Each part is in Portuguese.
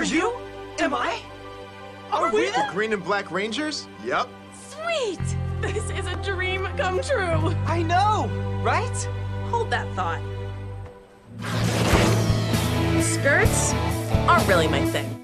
Are you? Am I? Are we the Green and Black Rangers? Yep. Sweet! This is a dream come true. I know, right? Hold that thought. Skirts aren't really my thing.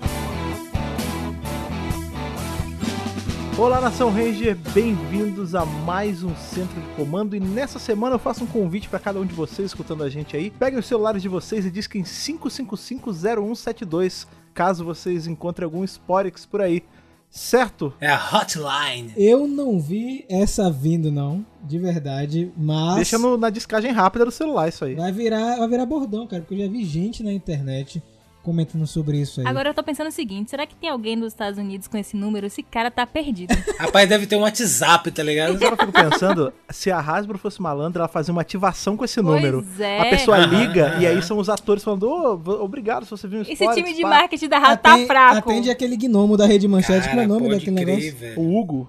Olá, Nação Ranger, bem-vindos a mais um Centro de Comando e nessa semana eu faço um convite para cada um de vocês escutando a gente aí. Peguem os celulares de vocês e disquem 5550172 caso vocês encontrem algum Sporex por aí, certo? É a hotline. Eu não vi essa vindo, não, de verdade, mas. Deixa no- na discagem rápida do celular isso aí. Vai virar, vai virar bordão, cara, porque eu já vi gente na internet comentando sobre isso aí. Agora eu tô pensando o seguinte, será que tem alguém dos Estados Unidos com esse número? Esse cara tá perdido. Rapaz, deve ter um WhatsApp, tá ligado? Mas eu fico pensando, se a Hasbro fosse malandra, ela fazia uma ativação com esse Pois número. é. A pessoa liga e aí são os atores falando, ô, v- obrigado se você viu um Esse time de pá." marketing da Rádio tá fraco. Atende aquele gnomo da Rede Manchete, como é o nome daquele crer, negócio? velho. O Hugo?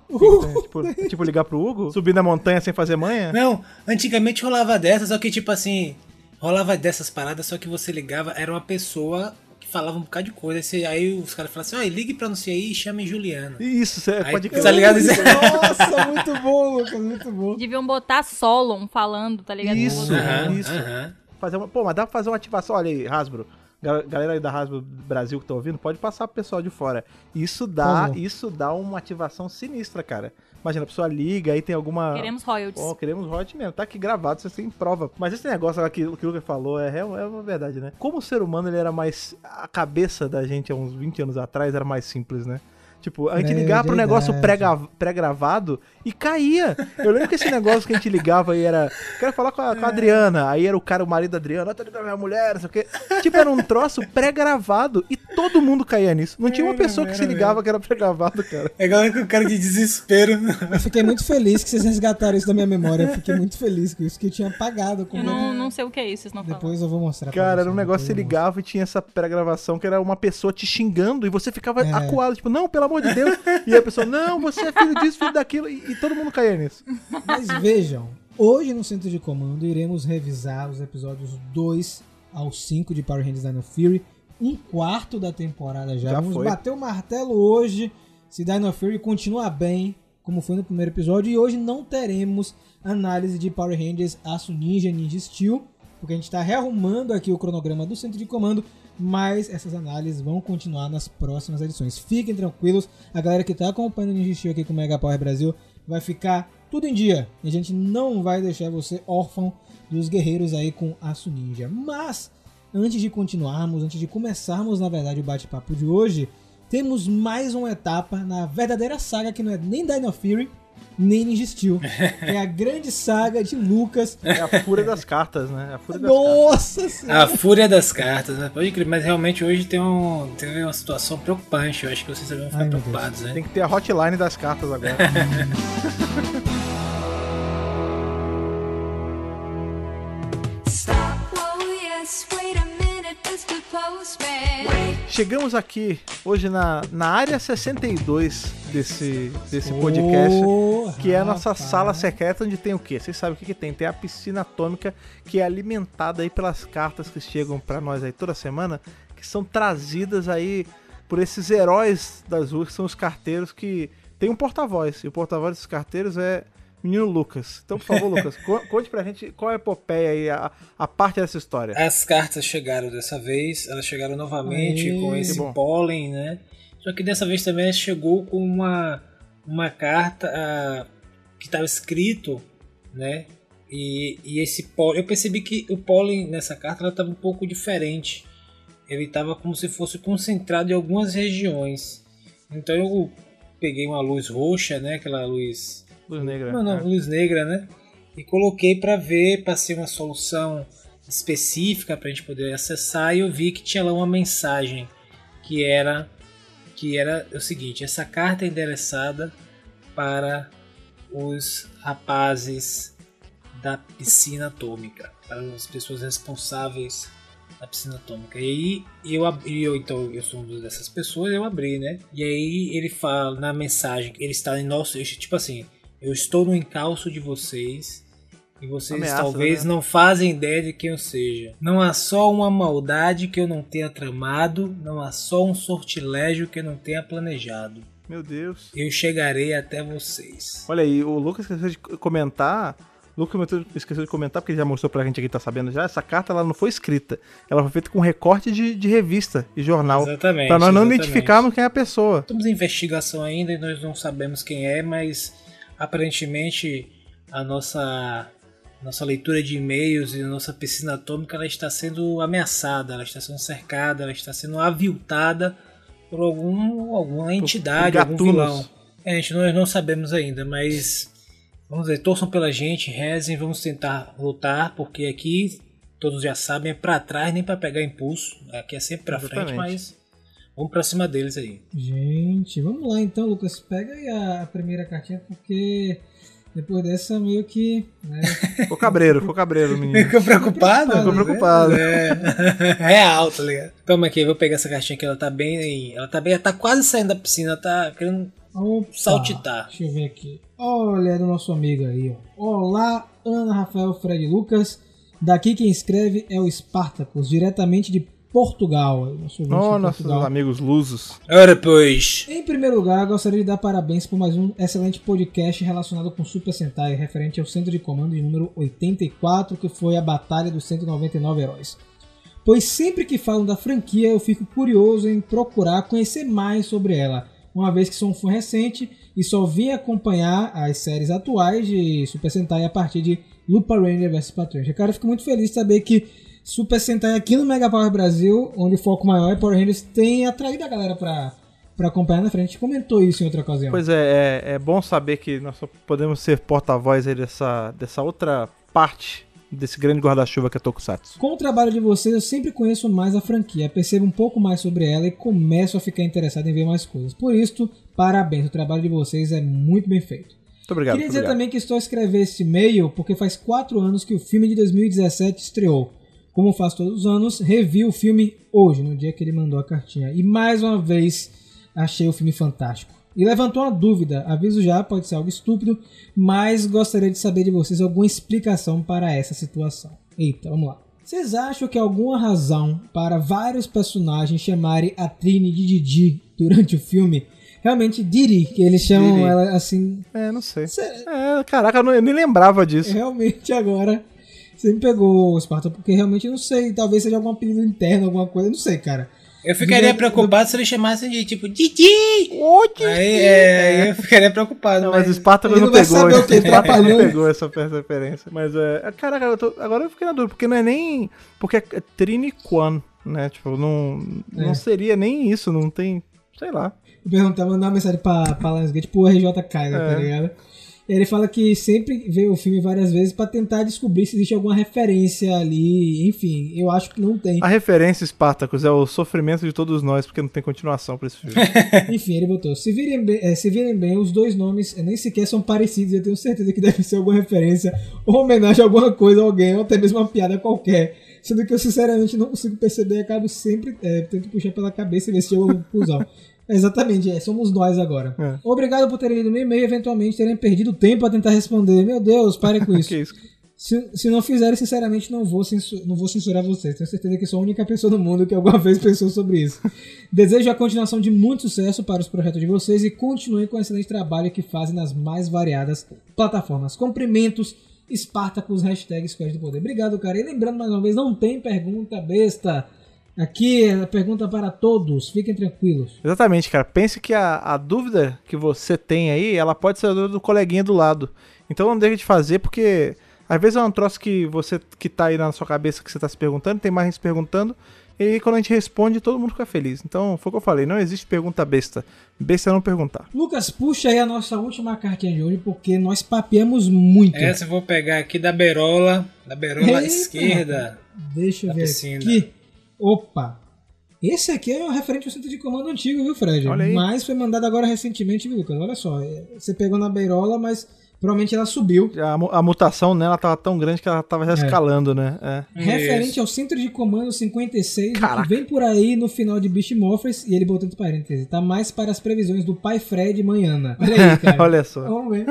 tipo, tipo, ligar pro Hugo? Subir na montanha sem fazer manha? Não, antigamente rolava dessas, só que tipo assim, rolava dessas paradas, só que você ligava, era uma pessoa falava um bocado de coisa. Aí, os caras falavam assim, ó, ligue pra não sei aí e chame Juliana. Isso, você Aí, pode tá ligado? Nossa, muito bom, Lucas, muito bom. Deviam botar Solon falando, tá ligado? Isso. Aham, Isso. aham. fazer uma. Pô, mas dá pra fazer uma ativação. Olha aí, Hasbro. Ga- Galera aí da Hasbro Brasil que tá ouvindo, pode passar pro pessoal de fora. Isso dá, isso dá uma ativação sinistra, cara. Imagina, a pessoa liga, aí tem alguma. Queremos royalties. Ó, queremos hot mesmo. Tá aqui gravado, você tem prova. Mas esse negócio lá que, que o Lucas falou é, é uma verdade, né? Como o ser humano ele era mais. A cabeça da gente há uns 20 anos atrás era mais simples, né? Tipo, a gente É, ligava pro negócio pré-gra- pré-gravado e caía. Eu lembro que esse negócio que a gente ligava e era. Quero falar com a, com a Adriana. Aí era o cara, o marido da Adriana, "Ah, tô ligando minha mulher, não sei o quê. Tipo, era um troço pré-gravado e todo mundo caía nisso. Não tinha uma pessoa que se ligava que era pré-gravado, cara. É igual com o cara de desespero. Eu fiquei muito feliz que vocês resgataram isso da minha memória. Eu fiquei muito feliz com isso, que eu tinha apagado Eu não, não sei o que é isso, vocês não falam. Depois eu vou mostrar pra Cara, era um negócio que você ligava e tinha essa pré-gravação que era uma pessoa te xingando e você ficava É. acuado, tipo, não, pelo amor de Deus. E a pessoa, não, você é filho disso, filho daquilo. E, e todo mundo caía nisso. Mas vejam, hoje no Centro de Comando iremos revisar os episódios 2 ao 5 de Power Rangers Dino Fury. Um quarto da temporada já. Já Vamos foi. bater o martelo hoje se Dino Fury continua bem, como foi no primeiro episódio. E hoje não teremos análise de Power Rangers Aço Ninja Ninja Steel, porque a gente está rearrumando aqui o cronograma do Centro de Comando. Mas essas análises vão continuar nas próximas edições. Fiquem tranquilos, a galera que está acompanhando o Ninja Steel aqui com o Mega Power Brasil vai ficar tudo em dia. E a gente não vai deixar você órfão dos guerreiros aí com Aço Ninja. Mas, antes de continuarmos, antes de começarmos, na verdade, o bate-papo de hoje, temos mais uma etapa na verdadeira saga que não é nem Dino Fury, nem Ninja Steel. É a grande saga de Lucas. É a fúria das cartas, né? A fúria das cartas. Nossa senhora! A fúria das cartas, né? Pode crer, mas realmente hoje tem, um, tem uma situação preocupante. Eu acho que vocês vão ficar Ai, preocupados, né? Tem que ter a hotline das cartas agora. Chegamos aqui hoje na, na área 62 desse, desse podcast. Oh, Que é a nossa rapaz. sala secreta, onde tem o quê? Vocês sabem o que, que tem? Tem a piscina atômica, que é alimentada aí pelas cartas que chegam pra nós aí toda semana, que são trazidas aí por esses heróis das ruas, que são os carteiros que tem um porta-voz. E o porta-voz desses carteiros é menino Lucas. Então, por favor, Lucas, co- conte pra gente qual é a epopeia aí, a, a parte dessa história. As cartas chegaram dessa vez, elas chegaram novamente com esse pólen, né? Só que dessa vez também chegou com uma, uma carta ah, que estava escrito, né? E, e esse pólen, eu percebi que o pólen nessa carta estava um pouco diferente. Ele estava como se fosse concentrado em algumas regiões. Então eu peguei uma luz roxa, né? Aquela luz Luz Negra. não, não, É. luz negra, né? E coloquei para ver, passei uma solução específica para a gente poder acessar e eu vi que tinha lá uma mensagem que era que era o seguinte: essa carta é endereçada para os rapazes da piscina atômica, para as pessoas responsáveis da piscina atômica. E aí eu abri, eu, então eu sou uma dessas pessoas, eu abri, né? E aí ele fala na mensagem, ele está em nosso, tipo assim, eu estou no encalço de vocês E vocês Ameaça, talvez né? não fazem ideia de quem eu seja. Não há só uma maldade que eu não tenha tramado, não há só um sortilégio que eu não tenha planejado. Meu Deus. Eu chegarei até vocês. Olha aí, o Lucas esqueceu de comentar. O Lucas esqueceu de comentar, porque ele já mostrou pra gente aqui, tá sabendo já. Essa carta ela não foi escrita. Ela foi feita com recorte de, de revista e jornal. Exatamente. Pra nós não exatamente. identificarmos quem é a pessoa. Estamos em investigação ainda e nós não sabemos quem é, mas aparentemente a nossa nossa leitura de e-mails e a nossa piscina atômica ela está sendo ameaçada, ela está sendo cercada, ela está sendo aviltada por algum, alguma entidade, algum vilão. É, gente, nós não sabemos ainda, mas vamos ver, torçam pela gente, rezem, vamos tentar lutar, porque aqui todos já sabem, é pra trás nem pra pegar impulso, aqui é sempre pra frente, mas vamos pra cima deles aí. Gente, vamos lá então, Lucas. Pega aí a, primeira cartinha, porque depois dessa meio que. Né, Ficou cabreiro, ficou cabreiro, menino. Ficou preocupado? Ficou preocupado. É. Real, tá ligado? Toma aqui, eu vou pegar essa caixinha que ela tá bem. Ela tá bem. Ela tá quase saindo da piscina, ela tá querendo. opa, Saltitar. Deixa eu ver aqui. Olha, é do nosso amigo aí, ó. Olá, Ana Rafael Fred Lucas. Daqui quem escreve é o Spartacus, diretamente de Portugal. Nosso Oh, nossos Portugal. amigos lusos. Ora, pois. Em primeiro lugar, gostaria de dar parabéns por mais um excelente podcast relacionado com Super Sentai, referente ao centro de comando de número 84, que foi a Batalha dos 199 Heróis. Pois sempre que falam da franquia, eu fico curioso em procurar conhecer mais sobre ela, uma vez que sou um fã recente e só vim acompanhar as séries atuais de Super Sentai a partir de Lupa Ranger vs Patrulha. Cara, eu fico muito feliz de saber que Super Sentai aqui no Mega Power Brasil, onde o foco maior é Power Rangers, tem atraído a galera pra, pra acompanhar na frente. A gente comentou isso em outra ocasião. Pois é, é, é bom saber que nós só podemos ser porta-voz aí dessa, dessa outra parte desse grande guarda-chuva que é Tokusatsu. Com o trabalho de vocês, eu sempre conheço mais a franquia, percebo um pouco mais sobre ela e começo a ficar interessado em ver mais coisas. Por isso, parabéns, o trabalho de vocês é muito bem feito. Muito obrigado. Queria muito dizer obrigado. também que estou a escrever este e-mail porque faz quatro anos que o filme de 2017 estreou. Como faço todos os anos, revi o filme hoje, no dia que ele mandou a cartinha. E mais uma vez achei o filme fantástico. E levantou uma dúvida, aviso já, pode ser algo estúpido, mas gostaria de saber de vocês alguma explicação para essa situação. Eita, vamos lá. Vocês acham que há alguma razão para vários personagens chamarem a Trini de Didi durante o filme? Realmente Didi, que eles chamam ela assim. É, não sei. Cê- É, caraca, eu, não- eu nem lembrava disso. Realmente agora você me pegou, Sparta, porque realmente eu não sei. Talvez seja algum apelido interno, alguma coisa, eu não sei, cara. Eu ficaria Do- preocupado se eles chamassem de tipo Didi! Oye! Aí, é, aí eu ficaria preocupado. Não, mas o mas... Ele não não pegou. saber o que não pegou essa, referência. Mas é. Caraca, eu tô- agora eu fiquei na dúvida, porque não é nem. Porque é Trini Quan, né? Tipo, não. Não É. seria nem isso, não tem. Sei lá. Eu perguntava, mandar uma mensagem pra, pra Lionsgate, pro RJ Kaiser, tá É. ligado? Ele fala que sempre vê o filme várias vezes pra tentar descobrir se existe alguma referência ali. Enfim, eu acho que não tem. A referência, Spartacus, é o sofrimento de todos nós, porque não tem continuação pra esse filme. Enfim, ele botou. Se virem, bem, eh, se virem bem, os dois nomes nem sequer são parecidos. Eu tenho certeza que deve ser alguma referência ou homenagem a alguma coisa, a alguém, ou até mesmo uma piada qualquer. Sendo que eu sinceramente não consigo perceber e acabo sempre eh, tento puxar pela cabeça e ver se eu vou usar. Exatamente, é, somos nós agora. É. Obrigado por terem lido meu e-mail e eventualmente terem perdido tempo a tentar responder. Meu Deus, parem com isso. que isso? Se, se não fizerem, sinceramente, não vou, não vou censurar vocês. Tenho certeza que sou a única pessoa no mundo que alguma vez pensou sobre isso. Desejo a continuação de muito sucesso para os projetos de vocês e continuem com o excelente trabalho que fazem nas mais variadas plataformas. Cumprimentos, Spartacus, hashtag Squad do Poder. Obrigado, cara. E lembrando mais uma vez, não tem pergunta besta. Aqui é a pergunta para todos. Fiquem tranquilos. Exatamente, cara. Pense que a, a dúvida que você tem aí, ela pode ser a dúvida do coleguinha do lado. Então não deixe de fazer, porque às vezes é um troço que você que tá aí na sua cabeça que você tá se perguntando, tem mais gente se perguntando, e aí quando a gente responde, todo mundo fica feliz. Então, foi o que eu falei, não existe pergunta besta. Besta é não perguntar. Lucas, puxa aí a nossa última cartinha de hoje, porque nós papeamos muito. Essa eu vou pegar aqui da berola, da berola Eita. esquerda. Deixa eu ver piscina. aqui. Opa! Esse aqui é um referente ao centro de comando antigo, viu, Fred? Mas foi mandado agora recentemente, viu, Lucas? Olha só, é, você pegou na beirola, mas Provavelmente ela subiu. A, a mutação nela tava tão grande que ela tava já É. escalando, né? É. Referente ao Centro de Comando 56, Caraca. que vem por aí no final de Beast Morphers, e ele botou entre parênteses, tá mais para as previsões do pai Fred e mãe Ana. Olha aí, cara. Olha só. Vamos ver.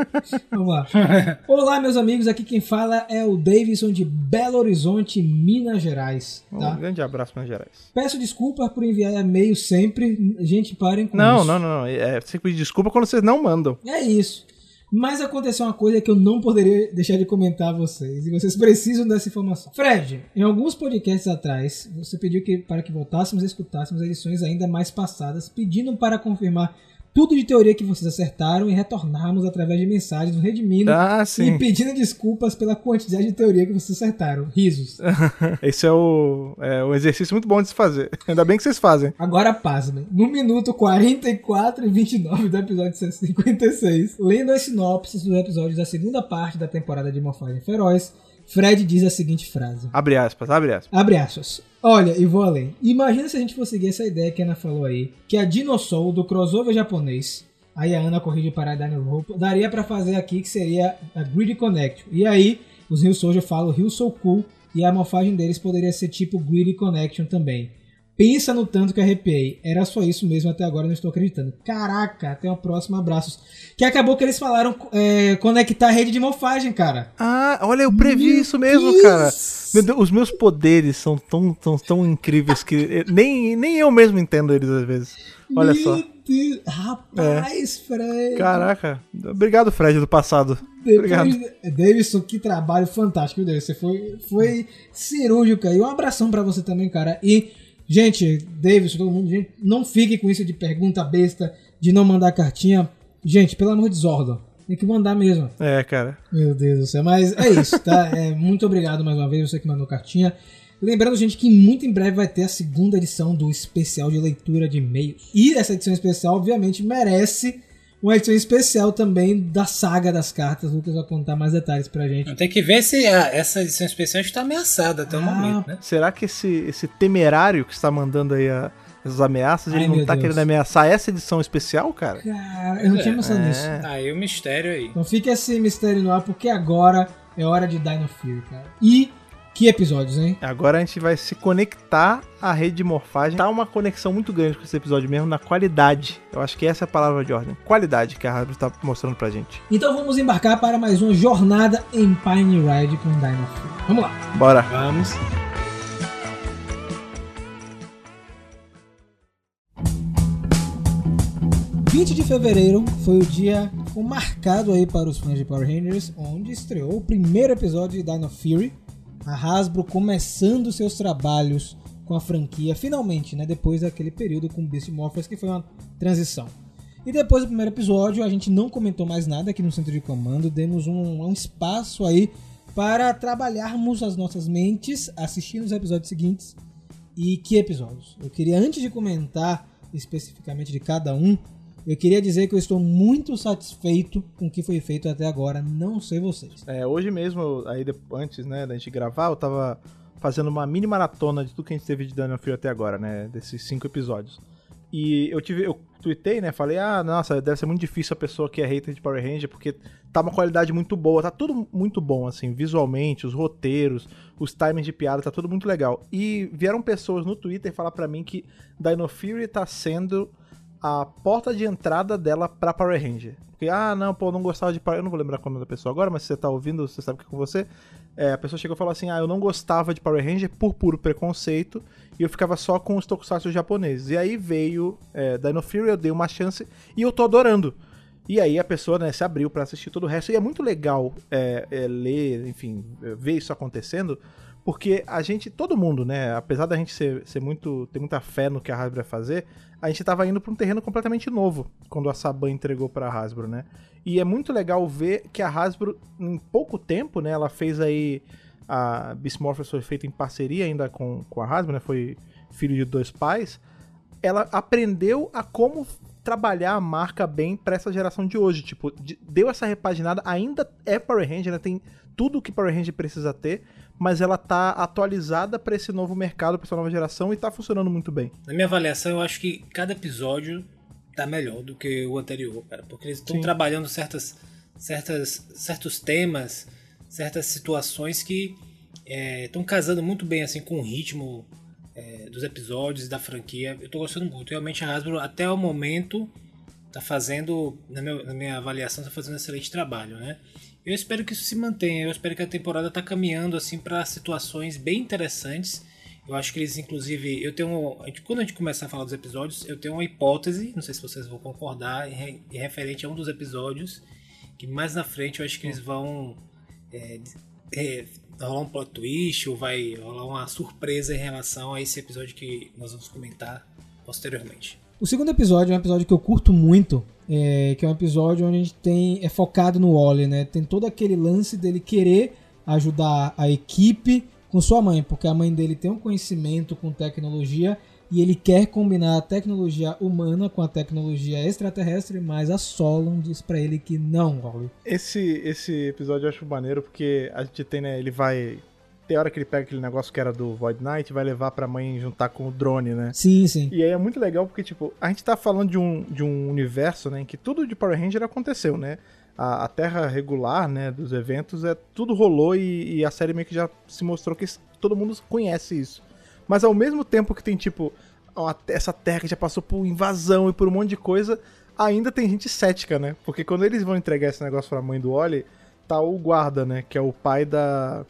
Vamos lá. Olá, meus amigos. Aqui quem fala é o Davidson de Belo Horizonte, Minas Gerais. Um Tá? grande abraço para Gerais. Peço desculpas por enviar e-mail sempre. Gente, parem com Não, isso. não, não, não. É, você pedir desculpa quando vocês não mandam. É isso. Mas aconteceu uma coisa que eu não poderia deixar de comentar a vocês. E vocês precisam dessa informação. Fred, em alguns podcasts atrás, você pediu que, para que voltássemos a escutássemos edições ainda mais passadas, pedindo para confirmar tudo de teoria que vocês acertaram e retornarmos através de mensagens no Redimindo Ah, e pedindo desculpas pela quantidade de teoria que vocês acertaram. Risos. Esse é o, é um exercício muito bom de se fazer. Ainda bem que vocês fazem. Agora pasmem. No minuto 44 e 29 do episódio 156, lendo as sinopses dos episódios da segunda parte da temporada de Morfagem Feroz, Fred diz a seguinte frase. Abre aspas, abre aspas. Abre aspas. Olha, e vou além. Imagina se a gente fosse seguir essa ideia que a Ana falou aí, que a Dinosaur do crossover japonês, aí a Ana corrige para a Daniel Hope, daria pra fazer aqui que seria a Grid Connection. E aí, os Rio Soldier falam Rio Soul Cool, e a morfagem deles poderia ser tipo Grid Connection também. Pensa no tanto que arrepiei. Era só isso mesmo, até agora não estou acreditando. Caraca, até o próximo abraços. Que acabou que eles falaram é, conectar a rede de morfagem, cara. Ah, olha, eu previ Meu isso mesmo, Deus! cara. Meu Deus, os meus poderes são tão, tão, tão incríveis que nem, nem eu mesmo entendo eles às vezes. Olha Meu só. Deus. Rapaz, Fred. Caraca. Obrigado, Fred, do passado. Obrigado. Davidson, que trabalho fantástico, Deus. Você foi, foi cirúrgico aí. Um abração pra você também, cara. E, gente, Davidson, todo mundo, gente, não fique com isso de pergunta besta, de não mandar cartinha. Gente, pelo amor de Zordon, tem que mandar mesmo. É, cara. Meu Deus do céu, mas é isso, tá? É, muito obrigado mais uma vez, você que mandou cartinha. Lembrando, gente, que muito em breve vai ter a segunda edição do especial de leitura de e-mails. E essa edição especial, obviamente, merece uma edição especial também da saga das cartas. O Lucas vai contar mais detalhes pra gente. Tem que ver se a- essa edição especial está ameaçada até o Ah, momento, né? Será que esse, esse temerário que está mandando aí a- essas ameaças, Ai, ele não tá Deus. querendo ameaçar essa edição especial, cara? Cara, eu não tinha pensado É. nisso. Aí o mistério aí. Então fica esse mistério no ar, porque agora é hora de Dino Fury, cara. E que episódios, hein? Agora a gente vai se conectar à rede de morfagem. Tá uma conexão muito grande com esse episódio mesmo, na qualidade. Eu acho que essa é a palavra de ordem. Qualidade que a Hasbro tá mostrando pra gente. Então vamos embarcar para mais uma jornada em Pine Ride com Dino Fury. Vamos lá. Bora. Vamos. Dia 20 de fevereiro foi o dia marcado aí para os fãs de Power Rangers, onde estreou o primeiro episódio de Dino Fury. A Hasbro começando seus trabalhos com a franquia, finalmente, né? Depois daquele período com Beast Morphers, que foi uma transição. E depois do primeiro episódio, a gente não comentou mais nada aqui no centro de comando, demos um, um espaço aí para trabalharmos as nossas mentes, assistindo os episódios seguintes. E que episódios? Eu queria, antes de comentar especificamente de cada um, eu queria dizer que eu estou muito satisfeito com o que foi feito até agora, não sei vocês. É, hoje mesmo, aí antes né, da gente gravar, eu tava fazendo uma mini maratona de tudo que a gente teve de Daniel Fury até agora, né? Desses cinco episódios. E eu tive. Eu tuitei, né? Falei, ah, nossa, deve ser muito difícil a pessoa que é hater de Power Ranger, porque tá uma qualidade muito boa, tá tudo muito bom, assim, visualmente, os roteiros, os timings de piada, tá tudo muito legal. E vieram pessoas no Twitter falar pra mim que Dino Fury tá sendo a porta de entrada dela pra Power Ranger. Porque, ah, não, pô, eu não gostava de Power Eu não vou lembrar é o nome da pessoa agora, mas se você tá ouvindo, você sabe que é com você. É, a pessoa chegou e falou assim: ah, eu não gostava de Power Ranger por puro preconceito e eu ficava só com os tokusatsu japoneses. E aí veio é, Dino Fury, eu dei uma chance e eu tô adorando. E aí a pessoa né, se abriu pra assistir todo o resto. E é muito legal é, é, ler, enfim, é, ver isso acontecendo, porque a gente, todo mundo, né, apesar da gente ser, ser muito, ter muita fé no que a Hasbro ia fazer, a gente tava indo pra um terreno completamente novo quando a Saban entregou pra Hasbro, né? E é muito legal ver que a Hasbro, em pouco tempo, né, ela fez aí. A Beast Morphers foi feita em parceria ainda com, com a Hasbro, né? Foi filho de dois pais. Ela aprendeu a como trabalhar a marca bem pra essa geração de hoje. Tipo, de- deu essa repaginada, ainda é Power Ranger, né? Tem tudo que Power Ranger precisa ter, mas ela tá atualizada pra esse novo mercado, pra essa nova geração e tá funcionando muito bem. Na minha avaliação, eu acho que cada episódio tá melhor do que o anterior, cara. Porque eles estão trabalhando certas certas, certos temas, certas situações que estão casando muito bem assim com o ritmo é, dos episódios da franquia. Eu tô gostando muito. Realmente a Hasbro, até o momento, tá fazendo, na minha, na minha avaliação, tá fazendo um excelente trabalho, né? Eu espero que isso se mantenha. Eu espero que a temporada tá caminhando assim para situações bem interessantes. Eu acho que eles, inclusive, eu tenho. Quando a gente começar a falar dos episódios, eu tenho uma hipótese, não sei se vocês vão concordar, em referente a um dos episódios, que mais na frente eu acho que eles vão é, é, rolar um plot twist ou vai rolar uma surpresa em relação a esse episódio que nós vamos comentar posteriormente. O segundo episódio é um episódio que eu curto muito, é, que é um episódio onde a gente tem é focado no Wally, né? Tem todo aquele lance dele querer ajudar a equipe com sua mãe, porque a mãe dele tem um conhecimento com tecnologia e ele quer combinar a tecnologia humana com a tecnologia extraterrestre, mas a Solon diz pra ele que não, Wally. Esse, esse episódio eu acho maneiro porque a gente tem, né? Ele vai. Tem hora que ele pega aquele negócio que era do Void Knight e vai levar pra mãe juntar com o drone, né? Sim, sim. E aí é muito legal porque, tipo, a gente tá falando de um, de um universo, né, em que tudo de Power Ranger aconteceu, né? A, a terra regular, né, dos eventos, é tudo rolou e, e a série meio que já se mostrou que todo mundo conhece isso. Mas ao mesmo tempo que tem, tipo, essa terra que já passou por invasão e por um monte de coisa, ainda tem gente cética, né? Porque quando eles vão entregar esse negócio pra mãe do Oli, tá o guarda, né, que é o pai da...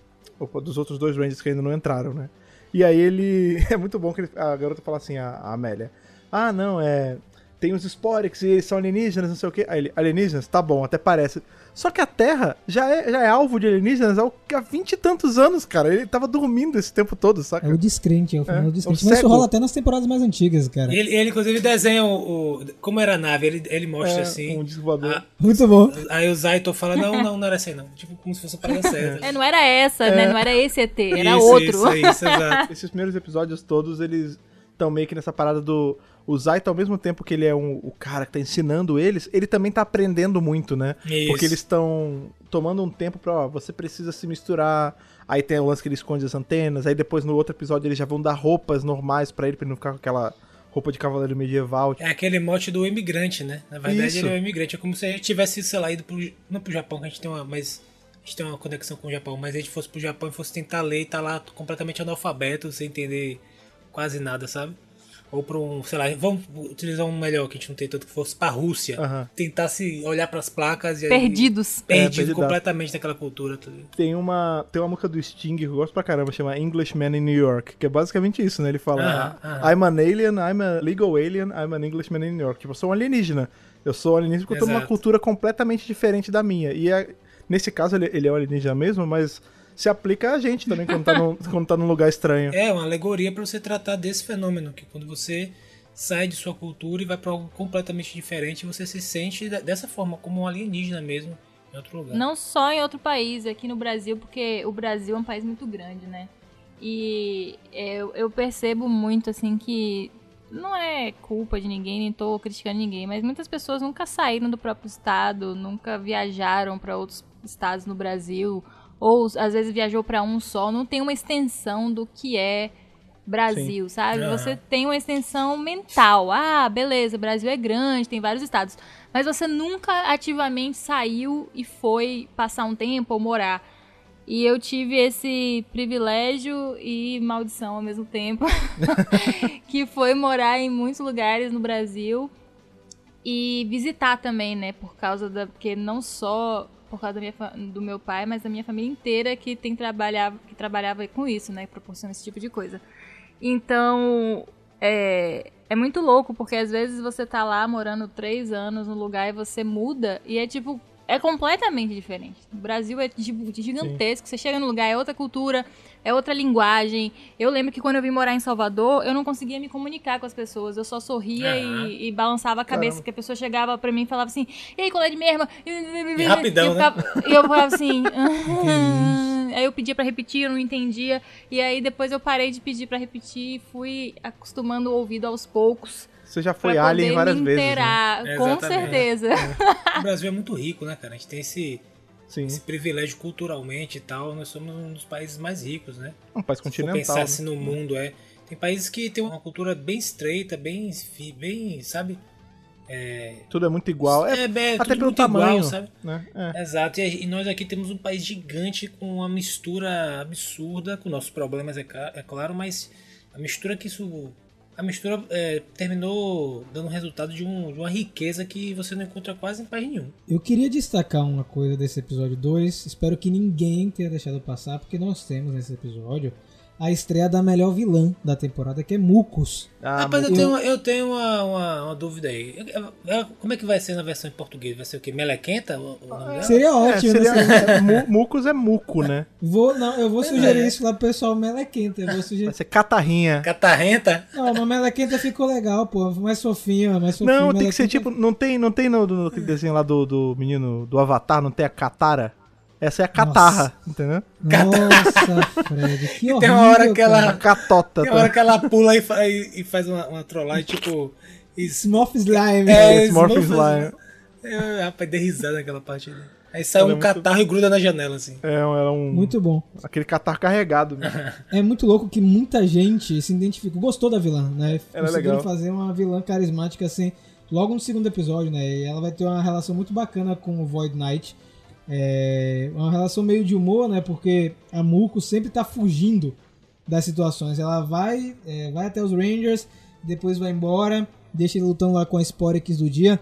dos outros dois Rangers que ainda não entraram, né? E aí ele. É muito bom que ele- a garota fala assim, a, a Amélia. Ah, não, é. Tem os Sporix e eles são alienígenas, não sei o quê. Aí ele, alienígenas? Tá bom, até parece. Só que a Terra já é, já é alvo de alienígenas há há vinte e tantos anos, cara. Ele tava dormindo esse tempo todo, saca? É o descrente, é o famoso É, descrente. o Mas isso rola até nas temporadas mais antigas, cara. Ele, ele, inclusive, desenha o, o- como era a nave, ele, ele mostra É, assim. um disco voador. Ah, Muito bom. aí o Zaito fala: Não, não, não era assim, não. Tipo, como se fosse para dar certo. É, não era essa, né? Não era esse ET, era Isso, outro. Isso, isso, exato. Esses primeiros episódios todos, eles estão meio que nessa parada do. O Zaito, ao mesmo tempo que ele é um, o cara que tá ensinando eles, ele também tá aprendendo muito, né? Isso. Porque eles estão tomando um tempo pra, ó, você precisa se misturar. Aí tem o lance que ele esconde as antenas. Aí depois no outro episódio eles já vão dar roupas normais pra ele, pra ele não ficar com aquela roupa de cavaleiro medieval. É aquele mote do imigrante, né? Na verdade, Isso. ele é um imigrante. É como se a gente tivesse, sei lá, ido pro, não pro Japão, que a gente tem uma, mas a gente tem uma conexão com o Japão, mas a gente fosse pro Japão e fosse tentar ler e tá lá completamente analfabeto, sem entender quase nada, sabe? Ou pra um, sei lá, vamos utilizar um melhor que a gente não tem tanto que fosse pra Rússia. Aham. Tentasse olhar pras placas e aí- Perdidos. É, Perdido perdidaço. completamente naquela cultura. tá? Tem uma, tem uma música do Sting que eu gosto pra caramba, chama Englishman in New York, que é basicamente isso, né? Ele fala: Aham, aham. I'm an alien, I'm a legal alien, I'm an Englishman in New York. Tipo, eu sou um alienígena. Eu sou um alienígena porque eu tô numa cultura completamente diferente da minha. E é- nesse caso ele, ele é um alienígena mesmo, mas se aplica a gente também quando tá, num, quando tá num lugar estranho. É uma alegoria pra você tratar desse fenômeno, que quando você sai de sua cultura e vai pra algo completamente diferente, você se sente dessa forma, como um alienígena mesmo, em outro lugar. Não só em outro país, aqui no Brasil, porque o Brasil é um país muito grande, né? E eu, eu percebo muito, assim, que não é culpa de ninguém, nem tô criticando ninguém, mas muitas pessoas nunca saíram do próprio estado, nunca viajaram para outros estados no Brasil, ou às vezes viajou para um só, não tem uma extensão do que é Brasil, sabe? Aham. Você tem uma extensão mental. Ah, beleza, o Brasil é grande, tem vários estados. Mas você nunca ativamente saiu e foi passar um tempo ou morar. E eu tive esse privilégio e maldição ao mesmo tempo, que foi morar em muitos lugares no Brasil e visitar também, né? Por causa da. Porque não só por causa minha, do meu pai, mas da minha família inteira que tem trabalhava, que trabalhava com isso, né? Proporciona esse tipo de coisa. Então, é, é muito louco, porque às vezes você tá lá morando três anos no lugar e você muda e é tipo. É completamente diferente. O Brasil é gigantesco. Você chega no lugar, é outra cultura, é outra linguagem. Eu lembro que quando eu vim morar em Salvador, eu não conseguia me comunicar com as pessoas. Eu só sorria Aham. e, e balançava a cabeça, Caramba. que a pessoa chegava pra mim e falava assim: E aí, colé de merda? E rapidão, eu né? ficava, E eu falava assim. Aí eu pedia pra repetir, eu não entendia. E aí depois eu parei de pedir pra repetir e fui acostumando o ouvido aos poucos. Você já foi pra alien poder várias me vezes. Né? inteirar. Com Exatamente. certeza. O Brasil é muito rico, né, cara? A gente tem esse, Sim. esse privilégio culturalmente e tal. Nós somos um dos países mais ricos, né? Um país Se for continental. pensar né? assim no mundo, é. Tem países que tem uma cultura bem estreita, bem, bem sabe? Tudo é muito igual. É, É, é, até tudo pelo muito igual, tamanho, sabe? né? É. Exato, e, e nós aqui temos um país gigante com uma mistura absurda, com nossos problemas, é, é claro, mas a mistura que isso. A mistura é, terminou dando resultado de, um- de uma riqueza que você não encontra quase em país nenhum. Eu queria destacar uma coisa desse episódio 2. Espero que ninguém tenha deixado passar, porque nós temos nesse episódio a estreia da melhor vilã da temporada, que é Mucus. Ah, Rapaz, eu eu- tenho, eu tenho uma, uma, uma dúvida aí. É- é- Como é que vai ser na versão em português? Vai ser o quê? Melequenta? O, o nome dela? Seria é, ótimo, seria, né? é, mu- mucus é muco, né? Vou, não, eu vou sugerir É. isso lá pro pessoal melequenta. Eu vou sugerir. Vai ser catarrinha. Catarrenta? Não, mas melequenta ficou legal, pô. Mais fofinho, mais fofinho. Não, tem que ser tipo. Não tem, não tem no, no aquele desenho lá do, do menino do Avatar, não tem a Katara? Essa é a catarra, entendeu? Nossa, Fred, que horrível. Tem uma hora que ela- A cara. catota. Tem tá? hora que ela pula e, fa- e- faz uma, uma trollagem, tipo. Smurf Slime. É, Smurf Smurf Slime. É, rapaz, dei risada naquela parte ali. Aí sai Ela um é muito- catarro e gruda na janela, assim. É, era um. Muito bom. Aquele catarro carregado. É muito louco que muita gente se identificou, gostou da vilã, né? Ela é legal. fazer uma vilã carismática assim, logo no segundo episódio, né? E ela vai ter uma relação muito bacana com o Void Knight. É uma relação meio de humor, né? Porque a Muko sempre tá fugindo das situações. Ela vai, é, vai até os Rangers, depois vai embora, deixa ele lutando lá com a Sporix do dia.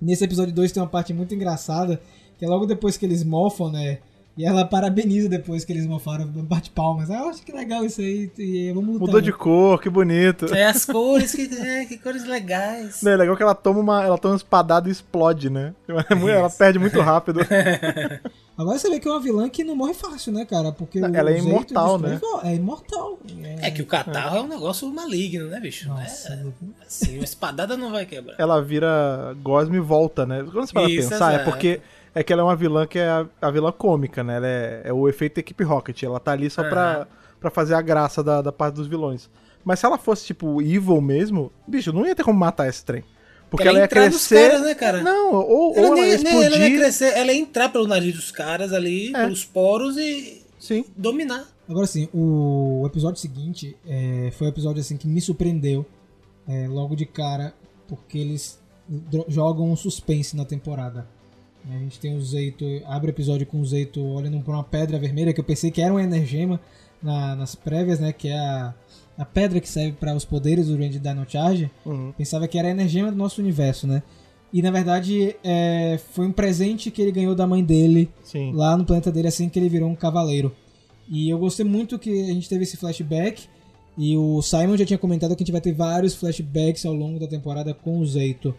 Nesse episódio 2 tem uma parte muito engraçada, que é logo depois que eles mofam, né? E ela parabeniza depois que eles mofaram, bate palmas. Ah, eu acho que legal isso aí, e vamos lutar. Mudou de cor, que bonito. É as cores, que, é, que cores legais. Não, É legal que ela toma uma, ela toma uma espadada e explode, né? É Ela perde muito rápido. Agora você vê que é uma vilã que não morre fácil, né, cara? Porque ela é imortal, né? É imortal. É, É que o catarro é um negócio maligno, né, bicho? Nossa, É, assim, uma espadada não vai quebrar. ela vira gosma e volta, né? Quando você para pensar, é porque é que ela é uma vilã que é a, a vilã cômica, né? Ela é, é o efeito equipe Rocket. Ela tá ali só pra, pra fazer a graça da, da parte dos vilões. Mas se ela fosse, tipo, evil mesmo, bicho, não ia ter como matar esse trem. Porque Ela ela, ia crescer. caras, né, cara? Não, ou, Ela ou nem, ela ia nem- ela explodir. ia crescer, ela ia entrar pelo nariz dos caras ali, É. pelos poros e Sim. dominar. Agora sim, o episódio seguinte é, foi um episódio assim que me surpreendeu é, logo de cara, porque eles jogam um suspense na temporada. A gente tem o Zeito, abre o episódio com o Zeito olhando pra uma pedra vermelha que eu pensei que era um energema na- nas prévias, né? Que é a, a pedra que serve para os poderes do Range Dino Charge. Uhum. Pensava que era a energema do nosso universo, né? E na verdade é, foi um presente que ele ganhou da mãe dele Sim. lá no planeta dele assim que ele virou um cavaleiro. E eu gostei muito que a gente teve esse flashback. E o Simon já tinha comentado que a gente vai ter vários flashbacks ao longo da temporada com o Zeito.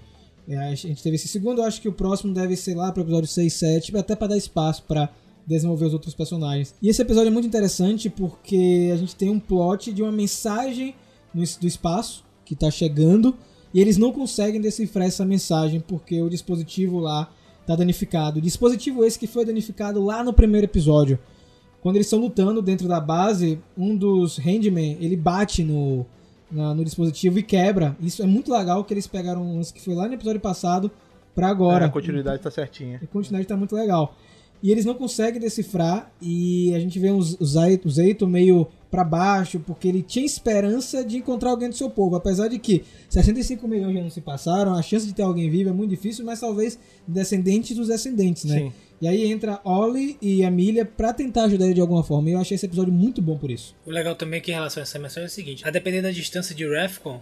É, A gente teve esse segundo, eu acho que o próximo deve ser lá pro episódio 6, 7, até pra dar espaço pra desenvolver os outros personagens. E esse episódio é muito interessante porque a gente tem um plot de uma mensagem no do espaço que tá chegando e eles não conseguem decifrar essa mensagem porque o dispositivo lá tá danificado. Dispositivo esse que foi danificado lá no primeiro episódio. Quando eles estão lutando dentro da base, um dos Handmen, ele bate no, na- no dispositivo e quebra. Isso é muito legal que eles pegaram lance que foi lá no episódio passado pra agora. É, a continuidade tá certinha. A continuidade tá muito legal. E eles não conseguem decifrar e a gente vê os- Zeito meio pra baixo, porque ele tinha esperança de encontrar alguém do seu povo. Apesar de que 65 milhões já não se passaram, a chance de ter alguém vivo é muito difícil, mas talvez descendentes dos descendentes, né? Sim. E aí entra Ollie e Amelia pra tentar ajudar ele de alguma forma. E eu achei esse episódio muito bom por isso. O legal também é que em relação a essa mensagem é o seguinte: a depender da distância de Refcon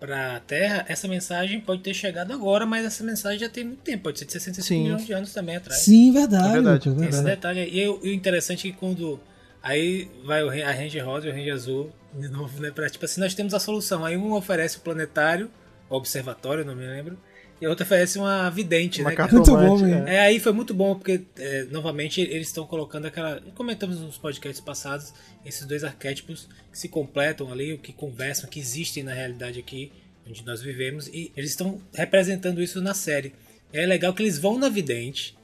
pra Terra, essa mensagem pode ter chegado agora, mas essa mensagem já tem muito tempo, pode ser de 65 Sim. milhões de anos também atrás. Sim, verdade. É verdade. Lucas, Tem esse verdade. detalhe aí. E o, interessante é que quando. Aí vai a Ranger Rosa e o Ranger Azul, de novo, né? Pra, tipo assim, nós temos a solução. Aí um oferece o planetário, o observatório, não me lembro, e a outra oferece uma vidente, Uma né? Muito bom, é. É, aí foi muito bom, porque, é, novamente, eles estão colocando aquela. Comentamos nos podcasts passados, esses dois arquétipos que se completam ali, o que conversam, que existem na realidade aqui, onde nós vivemos, e eles estão representando isso na série. É legal que eles vão na vidente,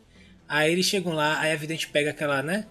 aí eles chegam lá, aí a vidente pega aquela, né?